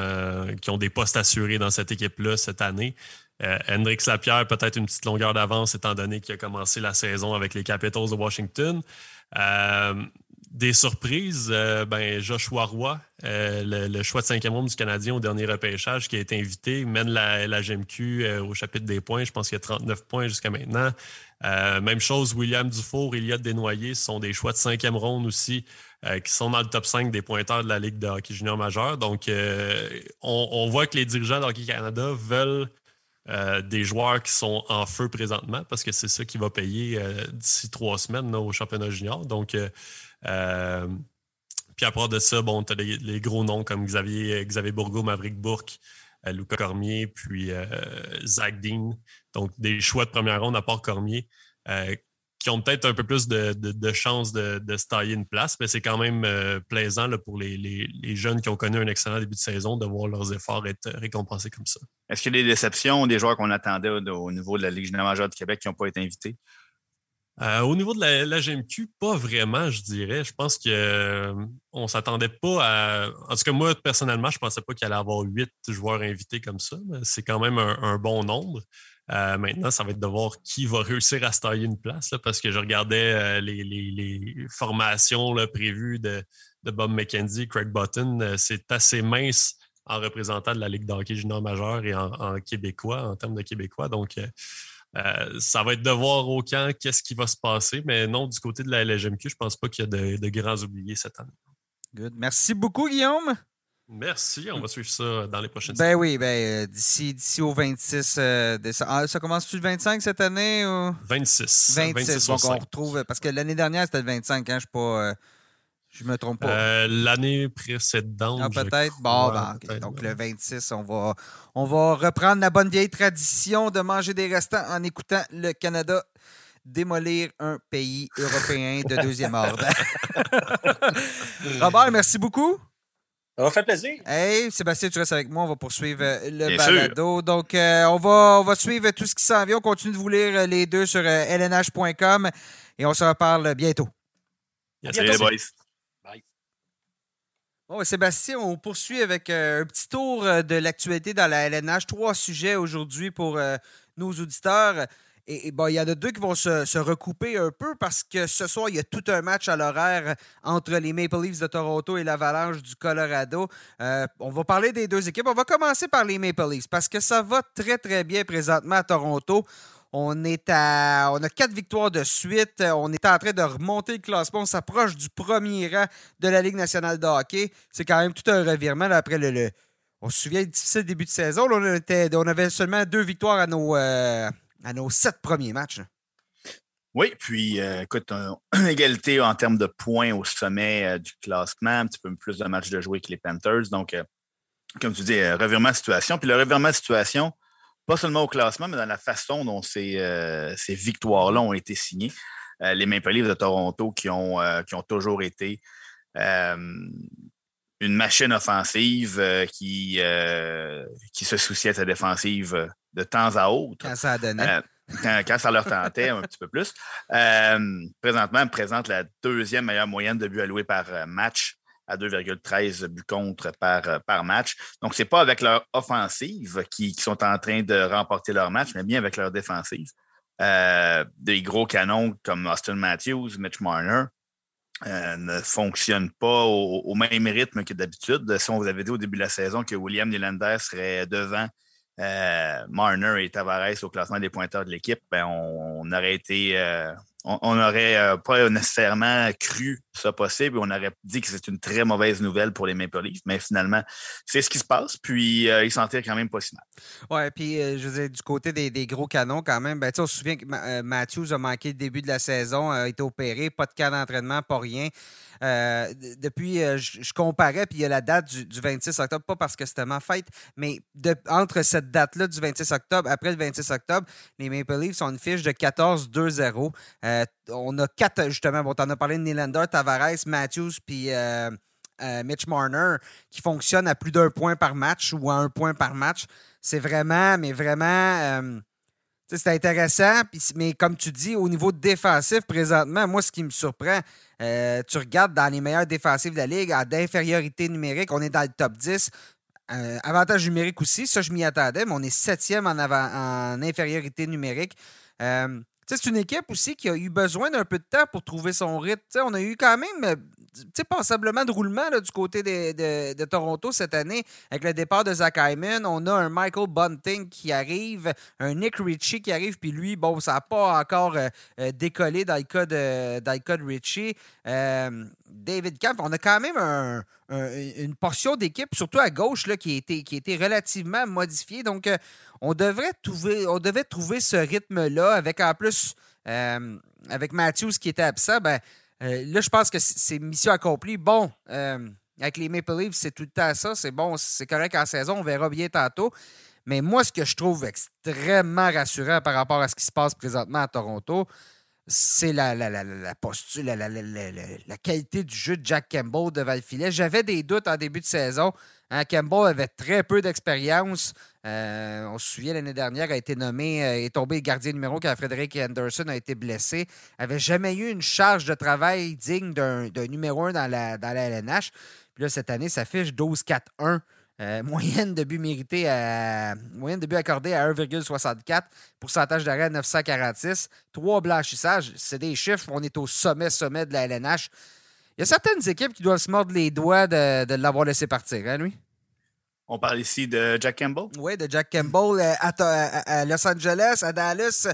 qui ont des postes assurés dans cette équipe-là cette année. Hendrix Lapierre, peut-être une petite longueur d'avance étant donné qu'il a commencé la saison avec les Capitals de Washington. Des surprises, euh, ben, Joshua Roy, euh, le, choix de cinquième ronde du Canadien au dernier repêchage qui a été invité, mène la, GMQ euh, au chapitre des points. Je pense qu'il y a 39 points jusqu'à maintenant. même chose, William Dufour, Iliad Desnoyers, ce sont des choix de cinquième ronde aussi qui sont dans le top 5 des pointeurs de la Ligue de hockey junior majeur. Donc, on, voit que les dirigeants de Hockey Canada veulent des joueurs qui sont en feu présentement parce que c'est ça qui va payer d'ici trois semaines au championnat junior. Donc, puis à part de ça, bon, tu as les, gros noms comme Xavier, Xavier Bourgault, Maverick Bourque, euh, Lucas Cormier, puis euh, Zach Dean. Donc, des choix de première ronde à part Cormier qui ont peut-être un peu plus de, chances de, se tailler une place, mais c'est quand même plaisant pour les, les, jeunes qui ont connu un excellent début de saison de voir leurs efforts être récompensés comme ça. Est-ce qu'il y a des déceptions, des joueurs qu'on attendait au, niveau de la Ligue générale majeure du Québec qui n'ont pas été invités? Euh, au niveau de la, GMQ, pas vraiment, je dirais. Je pense qu'on euh, ne s'attendait pas à. En tout cas, moi, personnellement, je ne pensais pas qu'il allait avoir huit joueurs invités comme ça. C'est quand même un, bon nombre. Euh, maintenant, ça va être de voir qui va réussir à se tailler une place, parce que je regardais les, formations prévues de, Bob McKenzie, Craig Button. C'est assez mince en représentant de la Ligue d'hockey junior majeur et en, en, québécois, en termes de québécois. Donc, euh, ça va être de voir au camp qu'est-ce qui va se passer, mais non, du côté de la LGMQ, je ne pense pas qu'il y a de, grands oubliés cette année. Good. Merci beaucoup, Guillaume. Merci, on va suivre ça dans les prochaines Ben oui, ben, euh, d'ici, d'ici au 26 euh, décembre. Ah, ça commence-tu le 25 cette année? Ou? 26. 26, donc on retrouve. Parce que l'année dernière, c'était le 25, hein, je ne suis pas. Je me trompe pas. Euh, l'année précédente. Ah, peut-être. Bon, ben, donc le 26, on va, on va reprendre la bonne vieille tradition de manger des restants en écoutant le Canada démolir un pays européen de deuxième ordre. Robert, merci beaucoup. Ça va faire plaisir. Hey, Sébastien, tu restes avec moi. On va poursuivre euh, le balado. Donc, euh, on, va, on va suivre tout ce qui s'en vient. On continue de vous lire les deux sur lnh.com et on se reparle bientôt. Salut les boys. Sébastien, on poursuit avec euh, un petit tour euh, de l'actualité dans la LNH. Trois sujets aujourd'hui pour euh, nos auditeurs. Et, il y en a deux qui vont se, recouper un peu parce que ce soir, il y a tout un match à l'horaire entre les Maple Leafs de Toronto et l'Avalanche du Colorado. on va parler des deux équipes. On va commencer par les Maple Leafs parce que ça va très, très bien présentement à Toronto. On est à, on a quatre victoires de suite. On est en train de remonter le classement. On s'approche du premier rang de la Ligue nationale de hockey. C'est quand même tout un revirement après le, On se souvient du difficile début de saison. on, avait seulement deux victoires à nos, euh, sept premiers matchs. Oui, puis euh, écoute, une égalité en termes de points au sommet euh, du classement, un petit peu plus de matchs de jouer que les Panthers. Donc, comme tu dis, revirement de situation. Puis le revirement de situation, pas seulement au classement, mais dans la façon dont ces, euh, ces victoires-là ont été signées. Euh, les Maple Leafs de Toronto qui ont, euh, qui ont toujours été une machine offensive qui, qui se souciait de sa défensive de temps à autre. Quand ça quand, ça leur tentait un petit peu plus. présentement, elle présente la deuxième meilleure moyenne de buts alloués par match à 2,13 buts contre par, par match. Donc, ce n'est pas avec leur offensive qui, sont en train de remporter leur match, mais bien avec leur défensive. des gros canons comme Austin Matthews, Mitch Marner, euh, ne fonctionne pas au, même rythme que d'habitude. Si on vous avait dit au début de la saison que William Nylander serait devant euh, Marner et Tavares au classement des pointeurs de l'équipe, ben on, aurait été, euh, on n'aurait euh, pas nécessairement cru ça possible. On aurait dit que c'est une très mauvaise nouvelle pour les Maple Leafs, mais finalement, c'est ce qui se passe. Puis, euh, ils s'en tirent quand même pas si mal. Oui, puis euh, je veux dire, du côté des, gros canons, quand même, ben, on se souvient que Matthews a manqué le début de la saison, a été opéré, pas de cas d'entraînement, pas rien. Depuis, je, comparais, puis il y a la date du, 26 octobre, pas parce que c'était ma fête, mais entre cette date-là du 26 octobre, après le 26 octobre, les Maple Leafs ont une fiche de 14-2-0. Euh, on a quatre, justement, bon, tu en as parlé de Nylander, Tavares, Matthews, puis euh, euh, Mitch Marner, qui fonctionnent à plus d'un point par match ou à un point par match. C'est vraiment, mais vraiment. C'est intéressant, mais comme tu dis, au niveau défensif, présentement, moi, ce qui me surprend, tu regardes dans les meilleurs défensifs de la Ligue, à d'infériorité numérique, on est dans le top 10. avantage numérique aussi, ça, je m'y attendais, mais on est septième en, en infériorité numérique c'est une équipe aussi qui a eu besoin d'un peu de temps pour trouver son rythme. on a eu quand même euh, passablement de roulement du côté de, Toronto cette année avec le départ de Zach Hyman. On a un Michael Bunting qui arrive, un Nick Ritchie qui arrive, puis lui, bon, ça n'a pas encore euh, euh, décollé dans le Ritchie. David Camp, on a quand même une portion d'équipe, surtout à gauche, là, qui, a été, relativement modifiée. Donc, on devrait trouver, on devait trouver ce rythme-là avec en plus euh, avec Matthews qui était absent. Ben, euh, là, je pense que c'est mission accomplie. Bon, euh, avec les Maple Leafs, c'est tout le temps ça. C'est bon, c'est correct en saison. On verra bien tantôt. Mais moi, ce que je trouve extrêmement rassurant par rapport à ce qui se passe présentement à Toronto, c'est la, la, la, la, posture, la, qualité du jeu de Jack Campbell devant le filet. J'avais des doutes en début de saison. Hein, Campbell avait très peu d'expérience. Euh, on se souvient, l'année dernière, a été nommé, euh, est tombé gardien numéro quand Frédéric Anderson a été blessé. Avait jamais eu une charge de travail digne d'un numéro un dans la, dans LNH. Puis là, cette année, ça fiche 12-4-1. Euh, moyenne de but mérité à, moyenne de but accordé à 1,64, pourcentage d'arrêt à 946, trois blanchissages, c'est des chiffres, on est au sommet, sommet de la LNH. Il y a certaines équipes qui doivent se mordre les doigts de, de l'avoir laissé partir, hein, lui? On parle ici de Jack Campbell? Oui, de Jack Campbell euh, à, Los Angeles, à Dallas.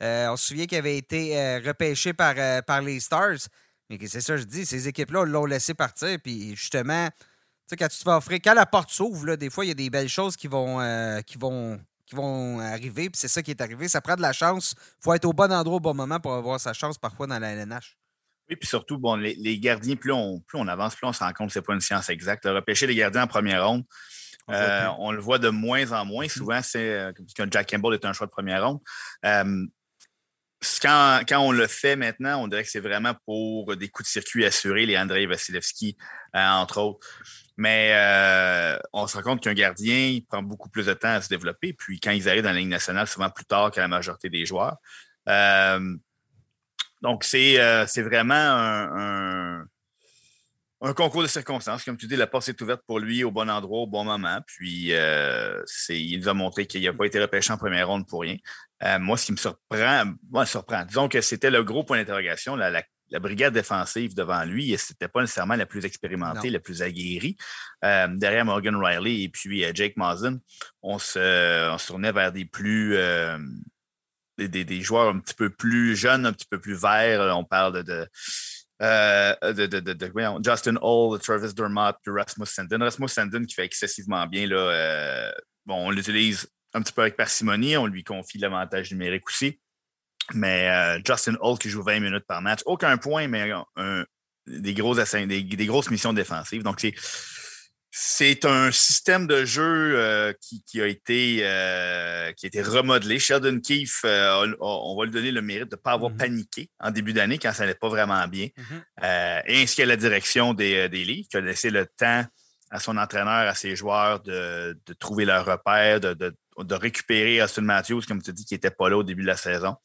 Euh, on se souvient qu'il avait été euh, repêché par, par les Stars. Mais c'est ça, je dis, ces équipes-là l'ont laissé partir. Puis justement, tu sais, quand tu te fais offrir, quand la porte s'ouvre, des fois, il y a des belles choses qui vont, qui vont, qui vont arriver. Puis c'est ça qui est arrivé. Ça prend de la chance. Il faut être au bon endroit au bon moment pour avoir sa chance parfois dans la LNH. Oui, puis surtout, bon, les, gardiens, plus on, plus on avance, plus on se rend compte que ce n'est pas une science exacte. repêcher les gardiens en première ronde, euh, on le voit de moins en moins. Souvent, c'est euh, que Jack Campbell est un choix de première ronde. Euh, quand, on le fait maintenant, on dirait que c'est vraiment pour des coups de circuit assurés, les Andrei Vasilevski, entre autres. Mais on se rend compte qu'un gardien prend beaucoup plus de temps à se développer. Puis quand ils arrivent dans la Ligue nationale, souvent plus tard que la majorité des joueurs. donc, c'est vraiment un un concours de circonstances. Comme tu dis, la porte est ouverte pour lui au bon endroit, au bon moment. Puis, euh, il nous a montré qu'il n'a pas été repêché en première ronde pour rien. Euh, moi, ce qui me surprend, moi, surprend, disons que c'était le gros point d'interrogation, la, brigade défensive devant lui, et c'était pas nécessairement la plus expérimentée, la plus aguerrie. Euh, derrière Morgan Riley et puis Jake Mazen, on se, on tournait vers des plus. Des, joueurs un petit peu plus jeunes, un petit peu plus verts. On parle de euh, de, de, de, Justin Hall, Travis Dermott, puis Rasmus Sandin. Rasmus Sandin qui fait excessivement bien. Là, euh, bon, on l'utilise un petit peu avec parcimonie, on lui confie l'avantage numérique aussi. Mais euh, Justin Hall qui joue 20 minutes par match, aucun point, mais des, gros des, des, grosses missions défensives. Donc, c'est c'est un système de jeu euh, qui, a été, euh, qui a été remodelé. Sheldon Keefe, euh, on, va lui donner le mérite de ne pas avoir mm-hmm. paniqué en début d'année quand ça n'allait pas vraiment bien. Et ainsi qu'à la direction des, des livres, qui a laissé le temps à son entraîneur, à ses joueurs de, trouver leur repère, de, de, récupérer Austin Matthews, comme tu dis, qui n'était pas là au début de la saison.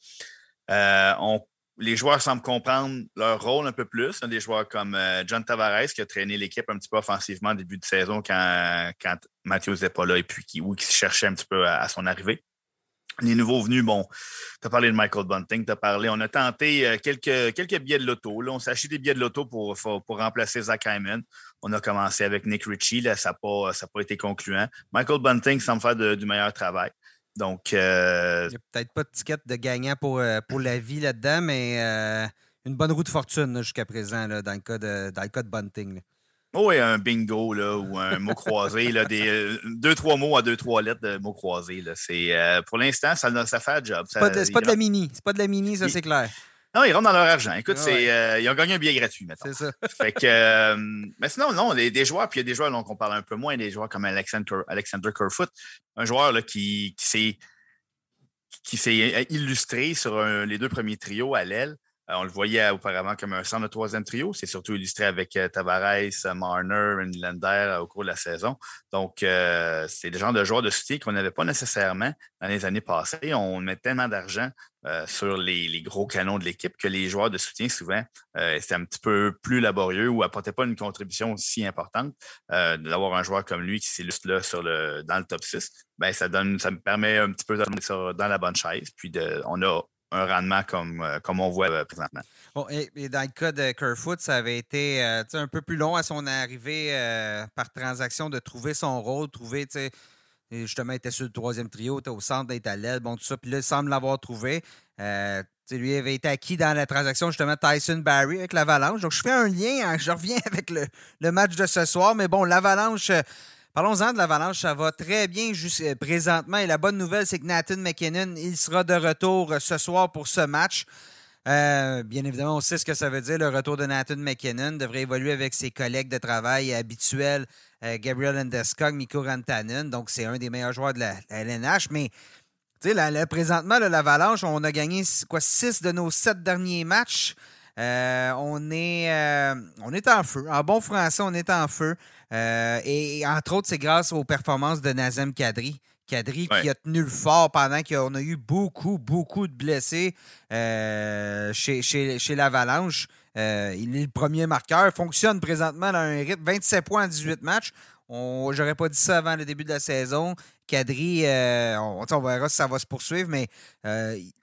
Euh, on, les joueurs semblent comprendre leur rôle un peu plus. Des joueurs comme euh, John Tavares, qui a traîné l'équipe un petit peu offensivement au début de saison quand, quand Matthews n'était pas là et puis qui, qui cherchait un petit peu à son arrivée. Les nouveaux venus, bon, tu as parlé de Michael Bunting, tu as parlé, on a tenté euh, quelques, quelques billets de loto. Là, on s'est acheté des billets de loto pour, remplacer Zach Hyman. On a commencé avec Nick Ritchie, là, ça n'a pas, pas, été concluant. Michael Bunting semble faire du meilleur travail. Donc, euh, Il n'y a peut-être pas de ticket de gagnant pour, euh, pour la vie là-dedans, mais une bonne roue de fortune jusqu'à présent dans, le cas de, dans le cas de Bunting. Oh, oui, un bingo là, ou un mot croisé, là, des, euh, deux, trois mots à deux, trois lettres de mots croisés. Là. C'est, euh, pour l'instant, ça, ça fait un job. C'est pas, de, pas de la mini. C'est pas de la mini, ça, c'est clair. Non, ils rentrent dans leur argent. Écoute, c'est, euh, ils ont gagné un billet gratuit maintenant. C'est ça. fait que, mais sinon, non, des, des joueurs, puis il y a des joueurs dont on parle un peu moins, des joueurs comme Alexander, Alexander Kerfoot, un joueur là, qui, qui s'est qui s'est illustré sur les deux premiers trios à l'aile. Euh, on le voyait auparavant comme un centre de troisième trio. C'est surtout illustré avec euh, Tavares, Marner, Nylander euh, au cours de la saison. Donc, c'est le genre de joueurs de soutien qu'on n'avait pas nécessairement dans les années passées. On met tellement d'argent sur les, gros canons de l'équipe que les joueurs de soutien, souvent, c'était un petit peu plus laborieux ou n'apportaient pas une contribution aussi importante. D'avoir un joueur comme lui qui s'illustre là dans le top 6, ben, ça, me permet un petit peu de dans la bonne chaise. Puis on a un rendement comme, euh, comme on voit euh, présentement. Bon, et, dans le cas de Kerfoot, ça avait été euh, un peu plus long à son arrivée par transaction de trouver son rôle, trouver, justement, il était sur le troisième trio, était au centre, d'être à bon, tout ça. Puis là, il semble l'avoir trouvé. lui avait été acquis dans la transaction, justement, Tyson Barry avec l'Avalanche. Donc, je fais un lien, hein, je reviens avec le, le, match de ce soir, mais bon, l'Avalanche Parlons-en de l'Avalanche, ça va très bien juste présentement. Et la bonne nouvelle, c'est que Nathan McKinnon, il sera de retour ce soir pour ce match. Euh, bien évidemment, on sait ce que ça veut dire. Le retour de Nathan McKinnon devrait évoluer avec ses collègues de travail habituels, euh, Gabriel Landeskog, Mikko Rantanen. Donc, c'est un des meilleurs joueurs de la, LNH. Mais, sais, là, présentement, l'Avalanche, on a gagné quoi, six de nos sept derniers matchs. Euh, on, est, euh, on est en feu. En bon français, on est en feu. Euh, et, entre autres, c'est grâce aux performances de Nazem Kadri. Kadri qui a tenu le fort pendant qu'on a eu beaucoup, beaucoup de blessés chez, chez, l'Avalanche. il est le premier marqueur. Fonctionne présentement dans un rythme 27 points en 18 matchs. J'aurais pas dit ça avant le début de la saison. Kadri, on, on, verra si ça va se poursuivre, mais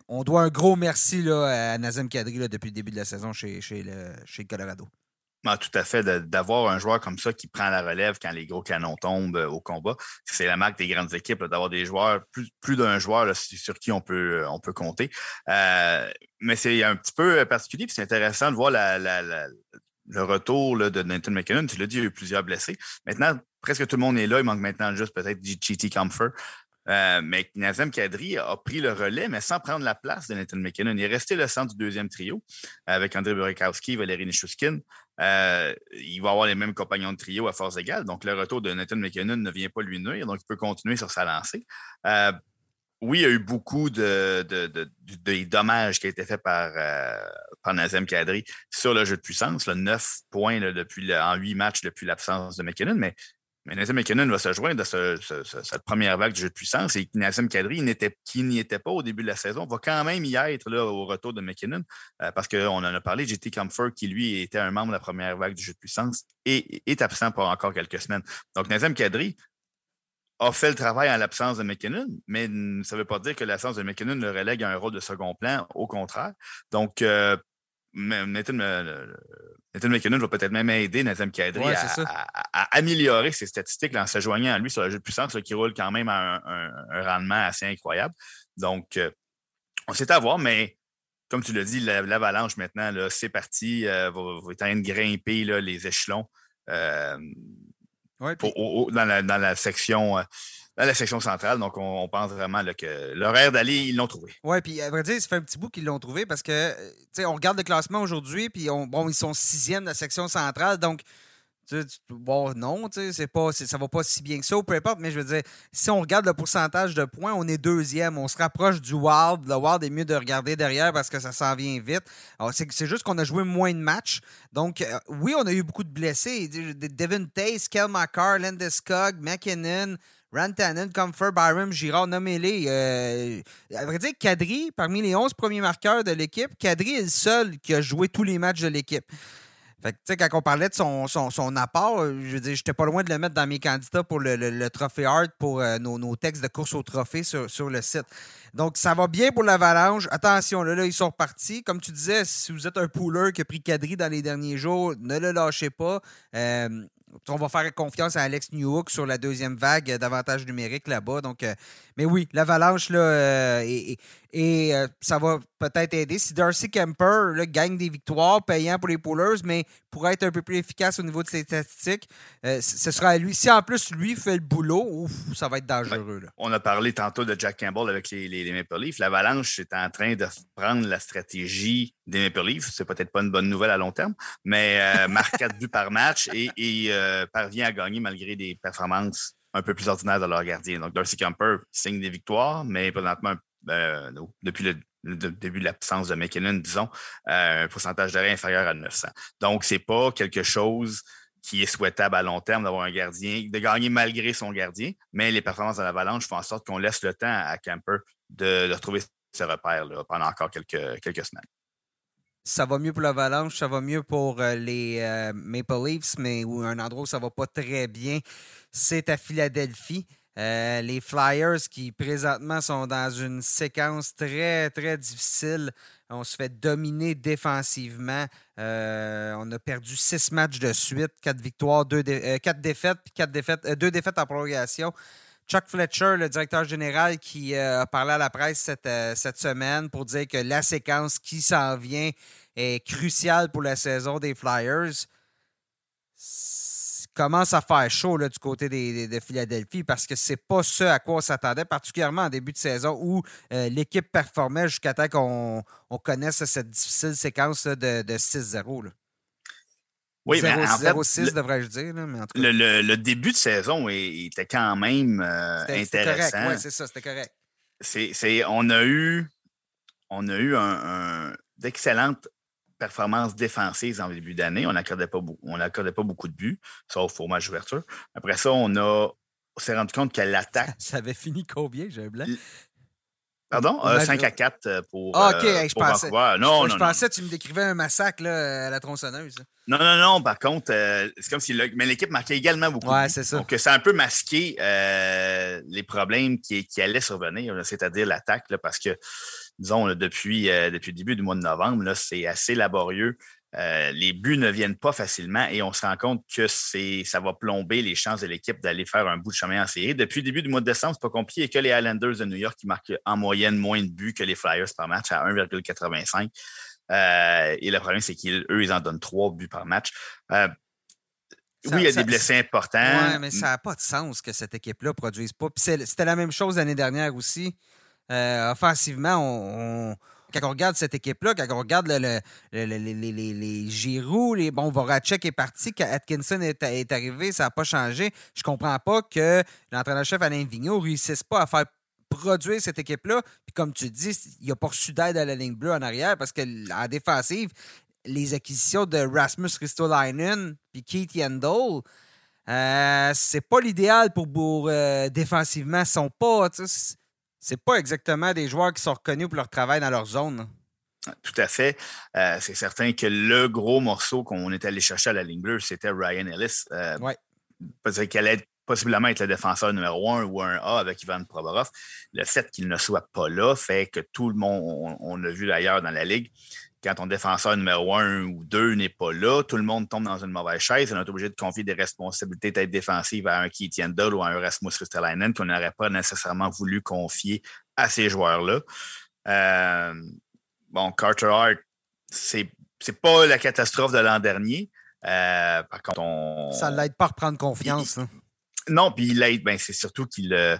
on doit un gros merci là, à Nazem Kadri depuis le début de la saison chez, Colorado. Ah, tout à fait, d'avoir un joueur comme ça qui prend la relève quand les gros canons tombent euh, au combat. C'est la marque des grandes équipes, d'avoir des joueurs, plus, d'un joueur sur qui on peut, compter. Euh, mais c'est un petit peu particulier, c'est intéressant de voir le retour de Nathan McKinnon. Tu l'as dit, il y a eu plusieurs blessés. Maintenant, presque tout le monde est là. Il manque maintenant juste peut-être GT Comfort. Euh, mais Nazem Kadri a pris le relais, mais sans prendre la place de Nathan McKinnon. Il est resté le centre du deuxième trio avec André Burikowski, Valérie Nichushkin. Euh, il va avoir les mêmes compagnons de trio à force égale. Donc, le retour de Nathan McKinnon ne vient pas lui nuire. Donc, il peut continuer sur sa lancée. Euh, oui, il y a eu beaucoup de, dommages qui ont été faits par, par Nazem Kadri sur le jeu de puissance. Là, 9 points depuis en huit matchs depuis l'absence de McKinnon, mais mais Nassim McKinnon va se joindre à cette première vague de jeu de puissance et Nassim Kadri, qui n'y était pas au début de la saison, va quand même y être là, au retour de McKinnon euh, parce qu'on en a parlé. JT Comfort, qui lui était un membre de la première vague du jeu de puissance, et, est absent pour encore quelques semaines. Donc, Nazem Kadri a fait le travail en l'absence de McKinnon, mais ça ne veut pas dire que l'absence de McKinnon le relègue à un rôle de second plan, au contraire. Donc, euh, Nathan, Nathan McKinnon va peut-être même aider Nathan Kadri à, améliorer ses statistiques en se joignant à lui sur le jeu de puissance qui roule quand même à un, rendement assez incroyable. Donc, euh, on sait à voir, mais comme tu l'as dit, l'avalanche maintenant, c'est parti, euh, va, va, être en train de grimper les échelons euh, dans, la, section dans la section centrale. Donc, on, pense vraiment que l'horaire d'aller, ils l'ont trouvé. Oui, puis à vrai dire, ça fait un petit bout qu'ils l'ont trouvé parce que, tu sais, on regarde le classement aujourd'hui, puis on, bon, ils sont sixième de la section centrale. Donc, bon, non, c'est pas, ça va pas si bien que ça, peu importe, mais je veux dire, si on regarde le pourcentage de points, on est deuxième. On se rapproche du Wild. Le Wild est mieux de regarder derrière parce que ça s'en vient vite. C'est juste qu'on a joué moins de matchs. Donc, euh, oui, on a eu beaucoup de blessés. Devin Tace, Kel McCarr, Landeskog, McKinnon, Rantanen, Comfort, Byron, Girard, nommez-les. Euh, à vrai dire, Kadri, parmi les 11 premiers marqueurs de l'équipe, Kadri est le seul qui a joué tous les matchs de l'équipe. Fait que, quand on parlait de son, son, apport, euh, je veux dire, j'étais pas loin de le mettre dans mes candidats pour le, le, trophée Art pour euh, nos, textes de course au trophée sur, sur, le site. Donc, ça va bien pour l'Avalanche. Attention, là, là, ils sont repartis. Comme tu disais, si vous êtes un pooler qui a pris Kadri dans les derniers jours, ne le lâchez pas. Euh, on va faire confiance à Alex Newhook sur la deuxième vague d'avantages numériques là-bas. Donc, mais oui, l'avalanche, là, et, ça va peut-être aider. Si Darcy Kemper gagne des victoires, payant pour les poolers, mais pour être un peu plus efficace au niveau de ses statistiques, ce sera à lui. Si en plus lui fait le boulot, ouf, ça va être dangereux. On a parlé tantôt de Jack Campbell avec les, les, Maple Leafs. L'avalanche est en train de prendre la stratégie des Maple Leafs. C'est peut-être pas une bonne nouvelle à long terme, mais marque 4 buts par match et, et parvient à gagner malgré des performances un peu plus ordinaires de leur gardien. Donc, Darcy Camper signe des victoires, mais présentement, euh, depuis le, début de l'absence de McKinnon, disons, euh, un pourcentage d'arrêt inférieur à 900. Donc, ce n'est pas quelque chose qui est souhaitable à long terme d'avoir un gardien, de gagner malgré son gardien, mais les performances de l'Avalanche font en sorte qu'on laisse le temps à Camper de, retrouver ses repères pendant encore quelques, semaines ça va mieux pour l'Avalanche, ça va mieux pour euh, les euh, Maple Leafs, mais où un endroit où ça va pas très bien, c'est à Philadelphie. Euh, les Flyers qui présentement sont dans une séquence très, très difficile. On se fait dominer défensivement. on a perdu six matchs de suite, quatre victoires, deux quatre défaites, puis quatre défaites, deux défaites en prolongation. Chuck Fletcher, le directeur général, qui a parlé à la presse cette, cette semaine pour dire que la séquence qui s'en vient est crucial pour la saison des Flyers. Commence à faire chaud là, du côté des, de Philadelphie parce que c'est pas ce à quoi on s'attendait, particulièrement en début de saison où euh, l'équipe performait jusqu'à temps qu'on on connaisse cette difficile séquence de, de 6-0. Oui, 0, mais 0-6, devrais-je dire. mais en tout cas. Le, le, début de saison était quand même euh, intéressant. Oui, c'est ça, c'était correct. C'est, on a eu, on a eu un, d'excellentes performance défensive en début d'année. On n'accordait pas, pas beaucoup de buts, sauf au match d'ouverture. Après ça, on a s'est rendu compte que l'attaque. Ça, avait fini combien, j'ai un blanc? Pardon? 5 euh, à 4 euh, pour. Ah, OK, euh, je pensais. Non, je, pensais que tu me décrivais un massacre à la tronçonneuse. Non, non, non. Par contre, c'est comme si. mais l'équipe marquait également beaucoup. Ouais, c'est ça. Donc, ça a un peu masqué les problèmes qui, qui allaient survenir, c'est-à-dire l'attaque, parce que disons, depuis, euh, depuis le début du mois de novembre, c'est assez laborieux. Euh, les buts ne viennent pas facilement et on se rend compte que ça va plomber les chances de l'équipe d'aller faire un bout de chemin en série. Depuis le début du mois de décembre, c'est pas compliqué. A que les Islanders de New York qui marquent en moyenne moins de buts que les Flyers par match à 1,85. Euh, et le problème, c'est qu'eux, ils en donnent trois buts par match. oui, il y a des blessés importants. Oui, mais ça n'a pas de sens que cette équipe-là ne produise pas. C'était la même chose l'année dernière aussi. Euh, offensivement, quand on regarde cette équipe-là, quand on regarde le, les, les bon, Voracek est parti, Atkinson est, arrivé, ça n'a pas changé. Je comprends pas que l'entraîneur-chef Alain Vigneault ne réussisse pas à faire produire cette équipe-là. Puis comme tu dis, il n'a pas reçu d'aide à la ligne bleue en arrière parce qu'en défensive, les acquisitions de Rasmus Ristolainen puis Keith Yandel, euh, c'est pas l'idéal pour, pour euh, défensivement. Ils sont pas c'est pas exactement des joueurs qui sont reconnus pour leur travail dans leur zone. Tout à fait. Euh, c'est certain que le gros morceau qu'on est allé chercher à la ligne bleue, c'était Ryan Ellis. Euh, ouais. Parce qu'elle allait possiblement être le défenseur numéro un ou un A avec Ivan Provorov. Le fait qu'il ne soit pas là fait que tout le monde, on, on l'a vu d'ailleurs dans la Ligue, quand ton défenseur numéro un ou deux n'est pas là, tout le monde tombe dans une mauvaise chaise. On est obligé de confier des responsabilités tête défensive à un Keith Yandel ou à un Rasmus Ristolainen qu'on n'aurait pas nécessairement voulu confier à ces joueurs-là. Euh, bon, Carter Hart, c'est c'est pas la catastrophe de l'an dernier. Euh, par contre, on... Ça l'aide pas à reprendre confiance. Hein. Non, puis il l'aide, ben, c'est surtout qu'il euh,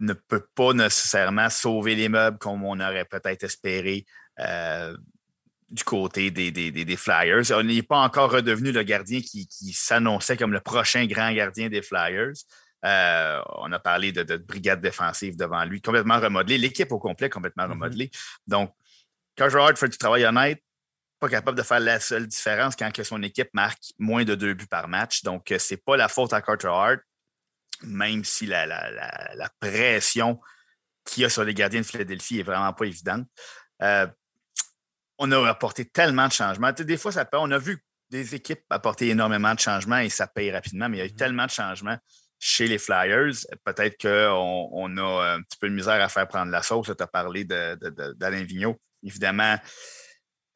ne peut pas nécessairement sauver les meubles comme on aurait peut-être espéré. Euh, du côté des, des, Flyers. On n'est pas encore redevenu le gardien qui, s'annonçait comme le prochain grand gardien des Flyers. Euh, on a parlé de, brigade défensive devant lui, complètement remodelée. L'équipe au complet complètement mm-hmm. remodelée. Donc, quand Gerard fait du travail honnête, pas capable de faire la seule différence quand que son équipe marque moins de deux buts par match. Donc, euh, c'est pas la faute à Carter Hart, même si la, la, pression qu'il y a sur les gardiens de Philadelphie est vraiment pas évidente. Euh, on a apporté tellement de changements. des fois, ça peut, on a vu des équipes apporter énormément de changements et ça paye rapidement, mais il y a eu mm-hmm. tellement de changements chez les Flyers. Peut-être qu'on on a un petit peu de misère à faire prendre la sauce. Tu as parlé d'Alain Vigneault. Évidemment,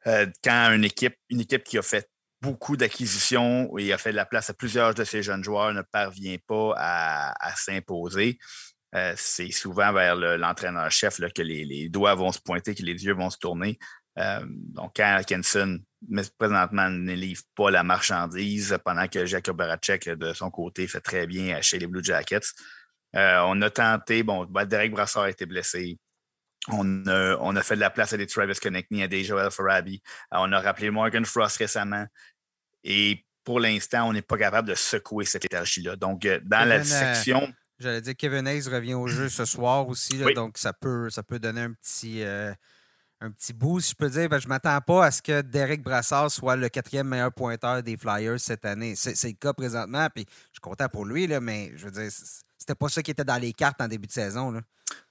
euh, quand une équipe, une équipe qui a fait beaucoup d'acquisitions et a fait de la place à plusieurs de ses jeunes joueurs ne parvient pas à, s'imposer, euh, c'est souvent vers l'entraîneur-chef que les, doigts vont se pointer, que les yeux vont se tourner. Euh, donc, quand Atkinson, présentement, ne livre pas la marchandise pendant que Jacob Barachek, de son côté, fait très bien chez les Blue Jackets, on a tenté, bon, Derek Brassard a été blessé. On a, fait de la place à des Travis Connectney, à des Joel Farabi. Euh, on a rappelé Morgan Frost récemment. Et pour l'instant, on n'est pas capable de secouer cette énergie-là. Donc, euh, dans la euh, section. J'allais dire Kevin Hayes revient au jeu ce soir aussi. Donc, ça peut, ça peut donner un petit, un petit boost, je peux dire. Ben, je ne m'attends pas à ce que Derek Brassard soit le quatrième meilleur pointeur des Flyers cette année. C'est, le cas présentement. Puis, je suis content pour lui, là, mais je veux dire, c'était pas ça qui était dans les cartes en début de saison. Là.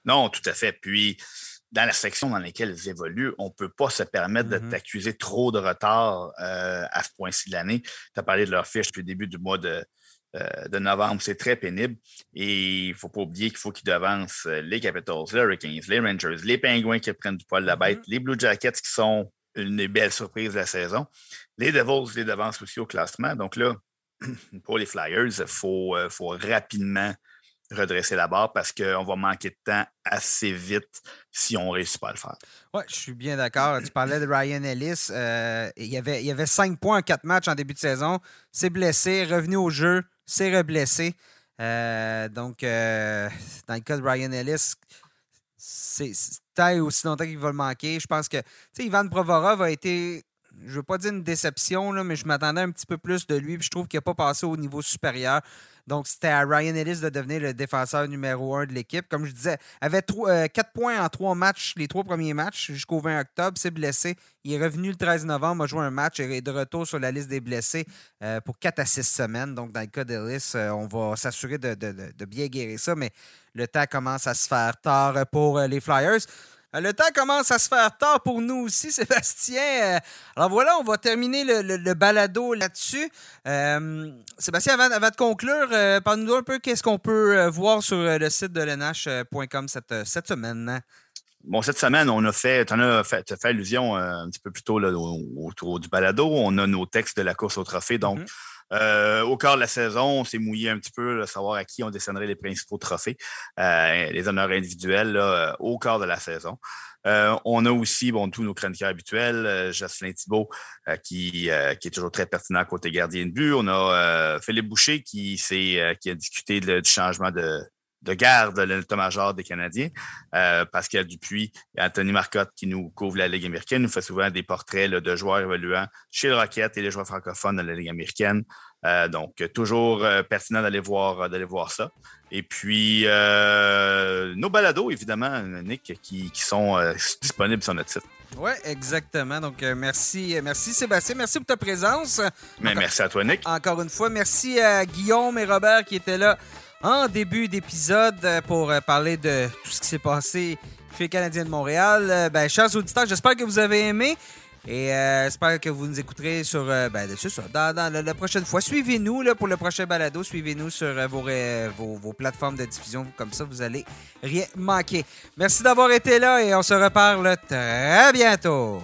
Non, tout à fait. Puis, dans la section dans laquelle ils évoluent, on ne peut pas se permettre de mm-hmm. t'accuser trop de retard euh, à ce point-ci de l'année. Tu as parlé de leur fiche depuis le début du mois de, euh, novembre. C'est très pénible. Et il ne faut pas oublier qu'il faut qu'ils devancent euh, les Capitals, les Hurricanes, les Rangers, les Penguins qui prennent du poil de la bête, mm-hmm. les Blue Jackets qui sont une belle surprise de la saison. Les Devils les devancent aussi au classement. Donc là, pour les Flyers, il faut, faut rapidement redresser la barre parce qu'on va manquer de temps assez vite si on ne réussit pas à le faire. Oui, je suis bien d'accord. Tu parlais de Ryan Ellis. Euh, il, y avait, il y avait cinq points en quatre matchs en début de saison. C'est blessé, revenu au jeu, c'est reblessé. Euh, donc, euh, dans le cas de Ryan Ellis, c'est aussi longtemps qu'il va le manquer. Je pense que Ivan Provorov a été je veux pas dire une déception, là, mais je m'attendais un petit peu plus de lui. Puis je trouve qu'il n'a pas passé au niveau supérieur. Donc, c'était à Ryan Ellis de devenir le défenseur numéro un de l'équipe. Comme je disais, avait euh, quatre points en trois matchs, les trois premiers matchs jusqu'au 20 octobre. C'est blessé. Il est revenu le 13 novembre, a joué un match et est de retour sur la liste des blessés euh, pour quatre à six semaines. Donc, dans le cas d'Ellis, euh, on va s'assurer de, de, bien guérir ça. Mais le temps commence à se faire tard pour les Flyers. Euh, le temps commence à se faire tard pour nous aussi, Sébastien. Euh, alors voilà, on va terminer le, balado là-dessus. Euh, Sébastien, avant, de conclure, parle-nous un peu qu'est-ce qu'on peut voir sur le site de lnh.com cette, cette semaine. Bon, cette semaine, on a fait, tu as fait, fait, allusion un petit peu plus tôt là, autour du balado. On a nos textes de la course au trophée. Donc, mm-hmm. Euh, au quart de la saison, on s'est mouillé un petit peu, de savoir à qui on descendrait les principaux trophées, euh, les honneurs individuels euh, au quart de la saison. on a aussi bon, tous nos chroniqueurs habituels, Jocelyn Thibault, qui, qui est toujours très pertinent côté gardien de but. On a Philippe Boucher qui, qui a discuté du changement de, de garde de l'état-major des Canadiens. Euh, Pascal Dupuis et Anthony Marcotte, qui nous couvre la Ligue américaine, nous fait souvent des portraits de joueurs évoluants chez le Rocket et les joueurs francophones de la Ligue américaine. Euh, donc, toujours euh, pertinent d'aller voir, d'aller voir ça. Et puis, nos balados, évidemment, Nick, qui, sont disponibles sur notre site. Oui, exactement. Donc, merci, merci Sébastien. Merci pour ta présence. Mais merci à toi, Nick. Encore une fois, merci à Guillaume et Robert qui étaient là en début d'épisode euh, pour euh, parler de tout ce qui s'est passé chez les Canadiens de Montréal. Euh, ben, chers auditeurs, j'espère que vous avez aimé. Et j'espère que vous nous écouterez sur ben, ça, dans, la, prochaine fois. Suivez-nous pour le prochain balado. Suivez-nous sur vos, vos, vos, plateformes de diffusion. Comme ça, vous allez rien manquer. Merci d'avoir été là et on se reparle très bientôt.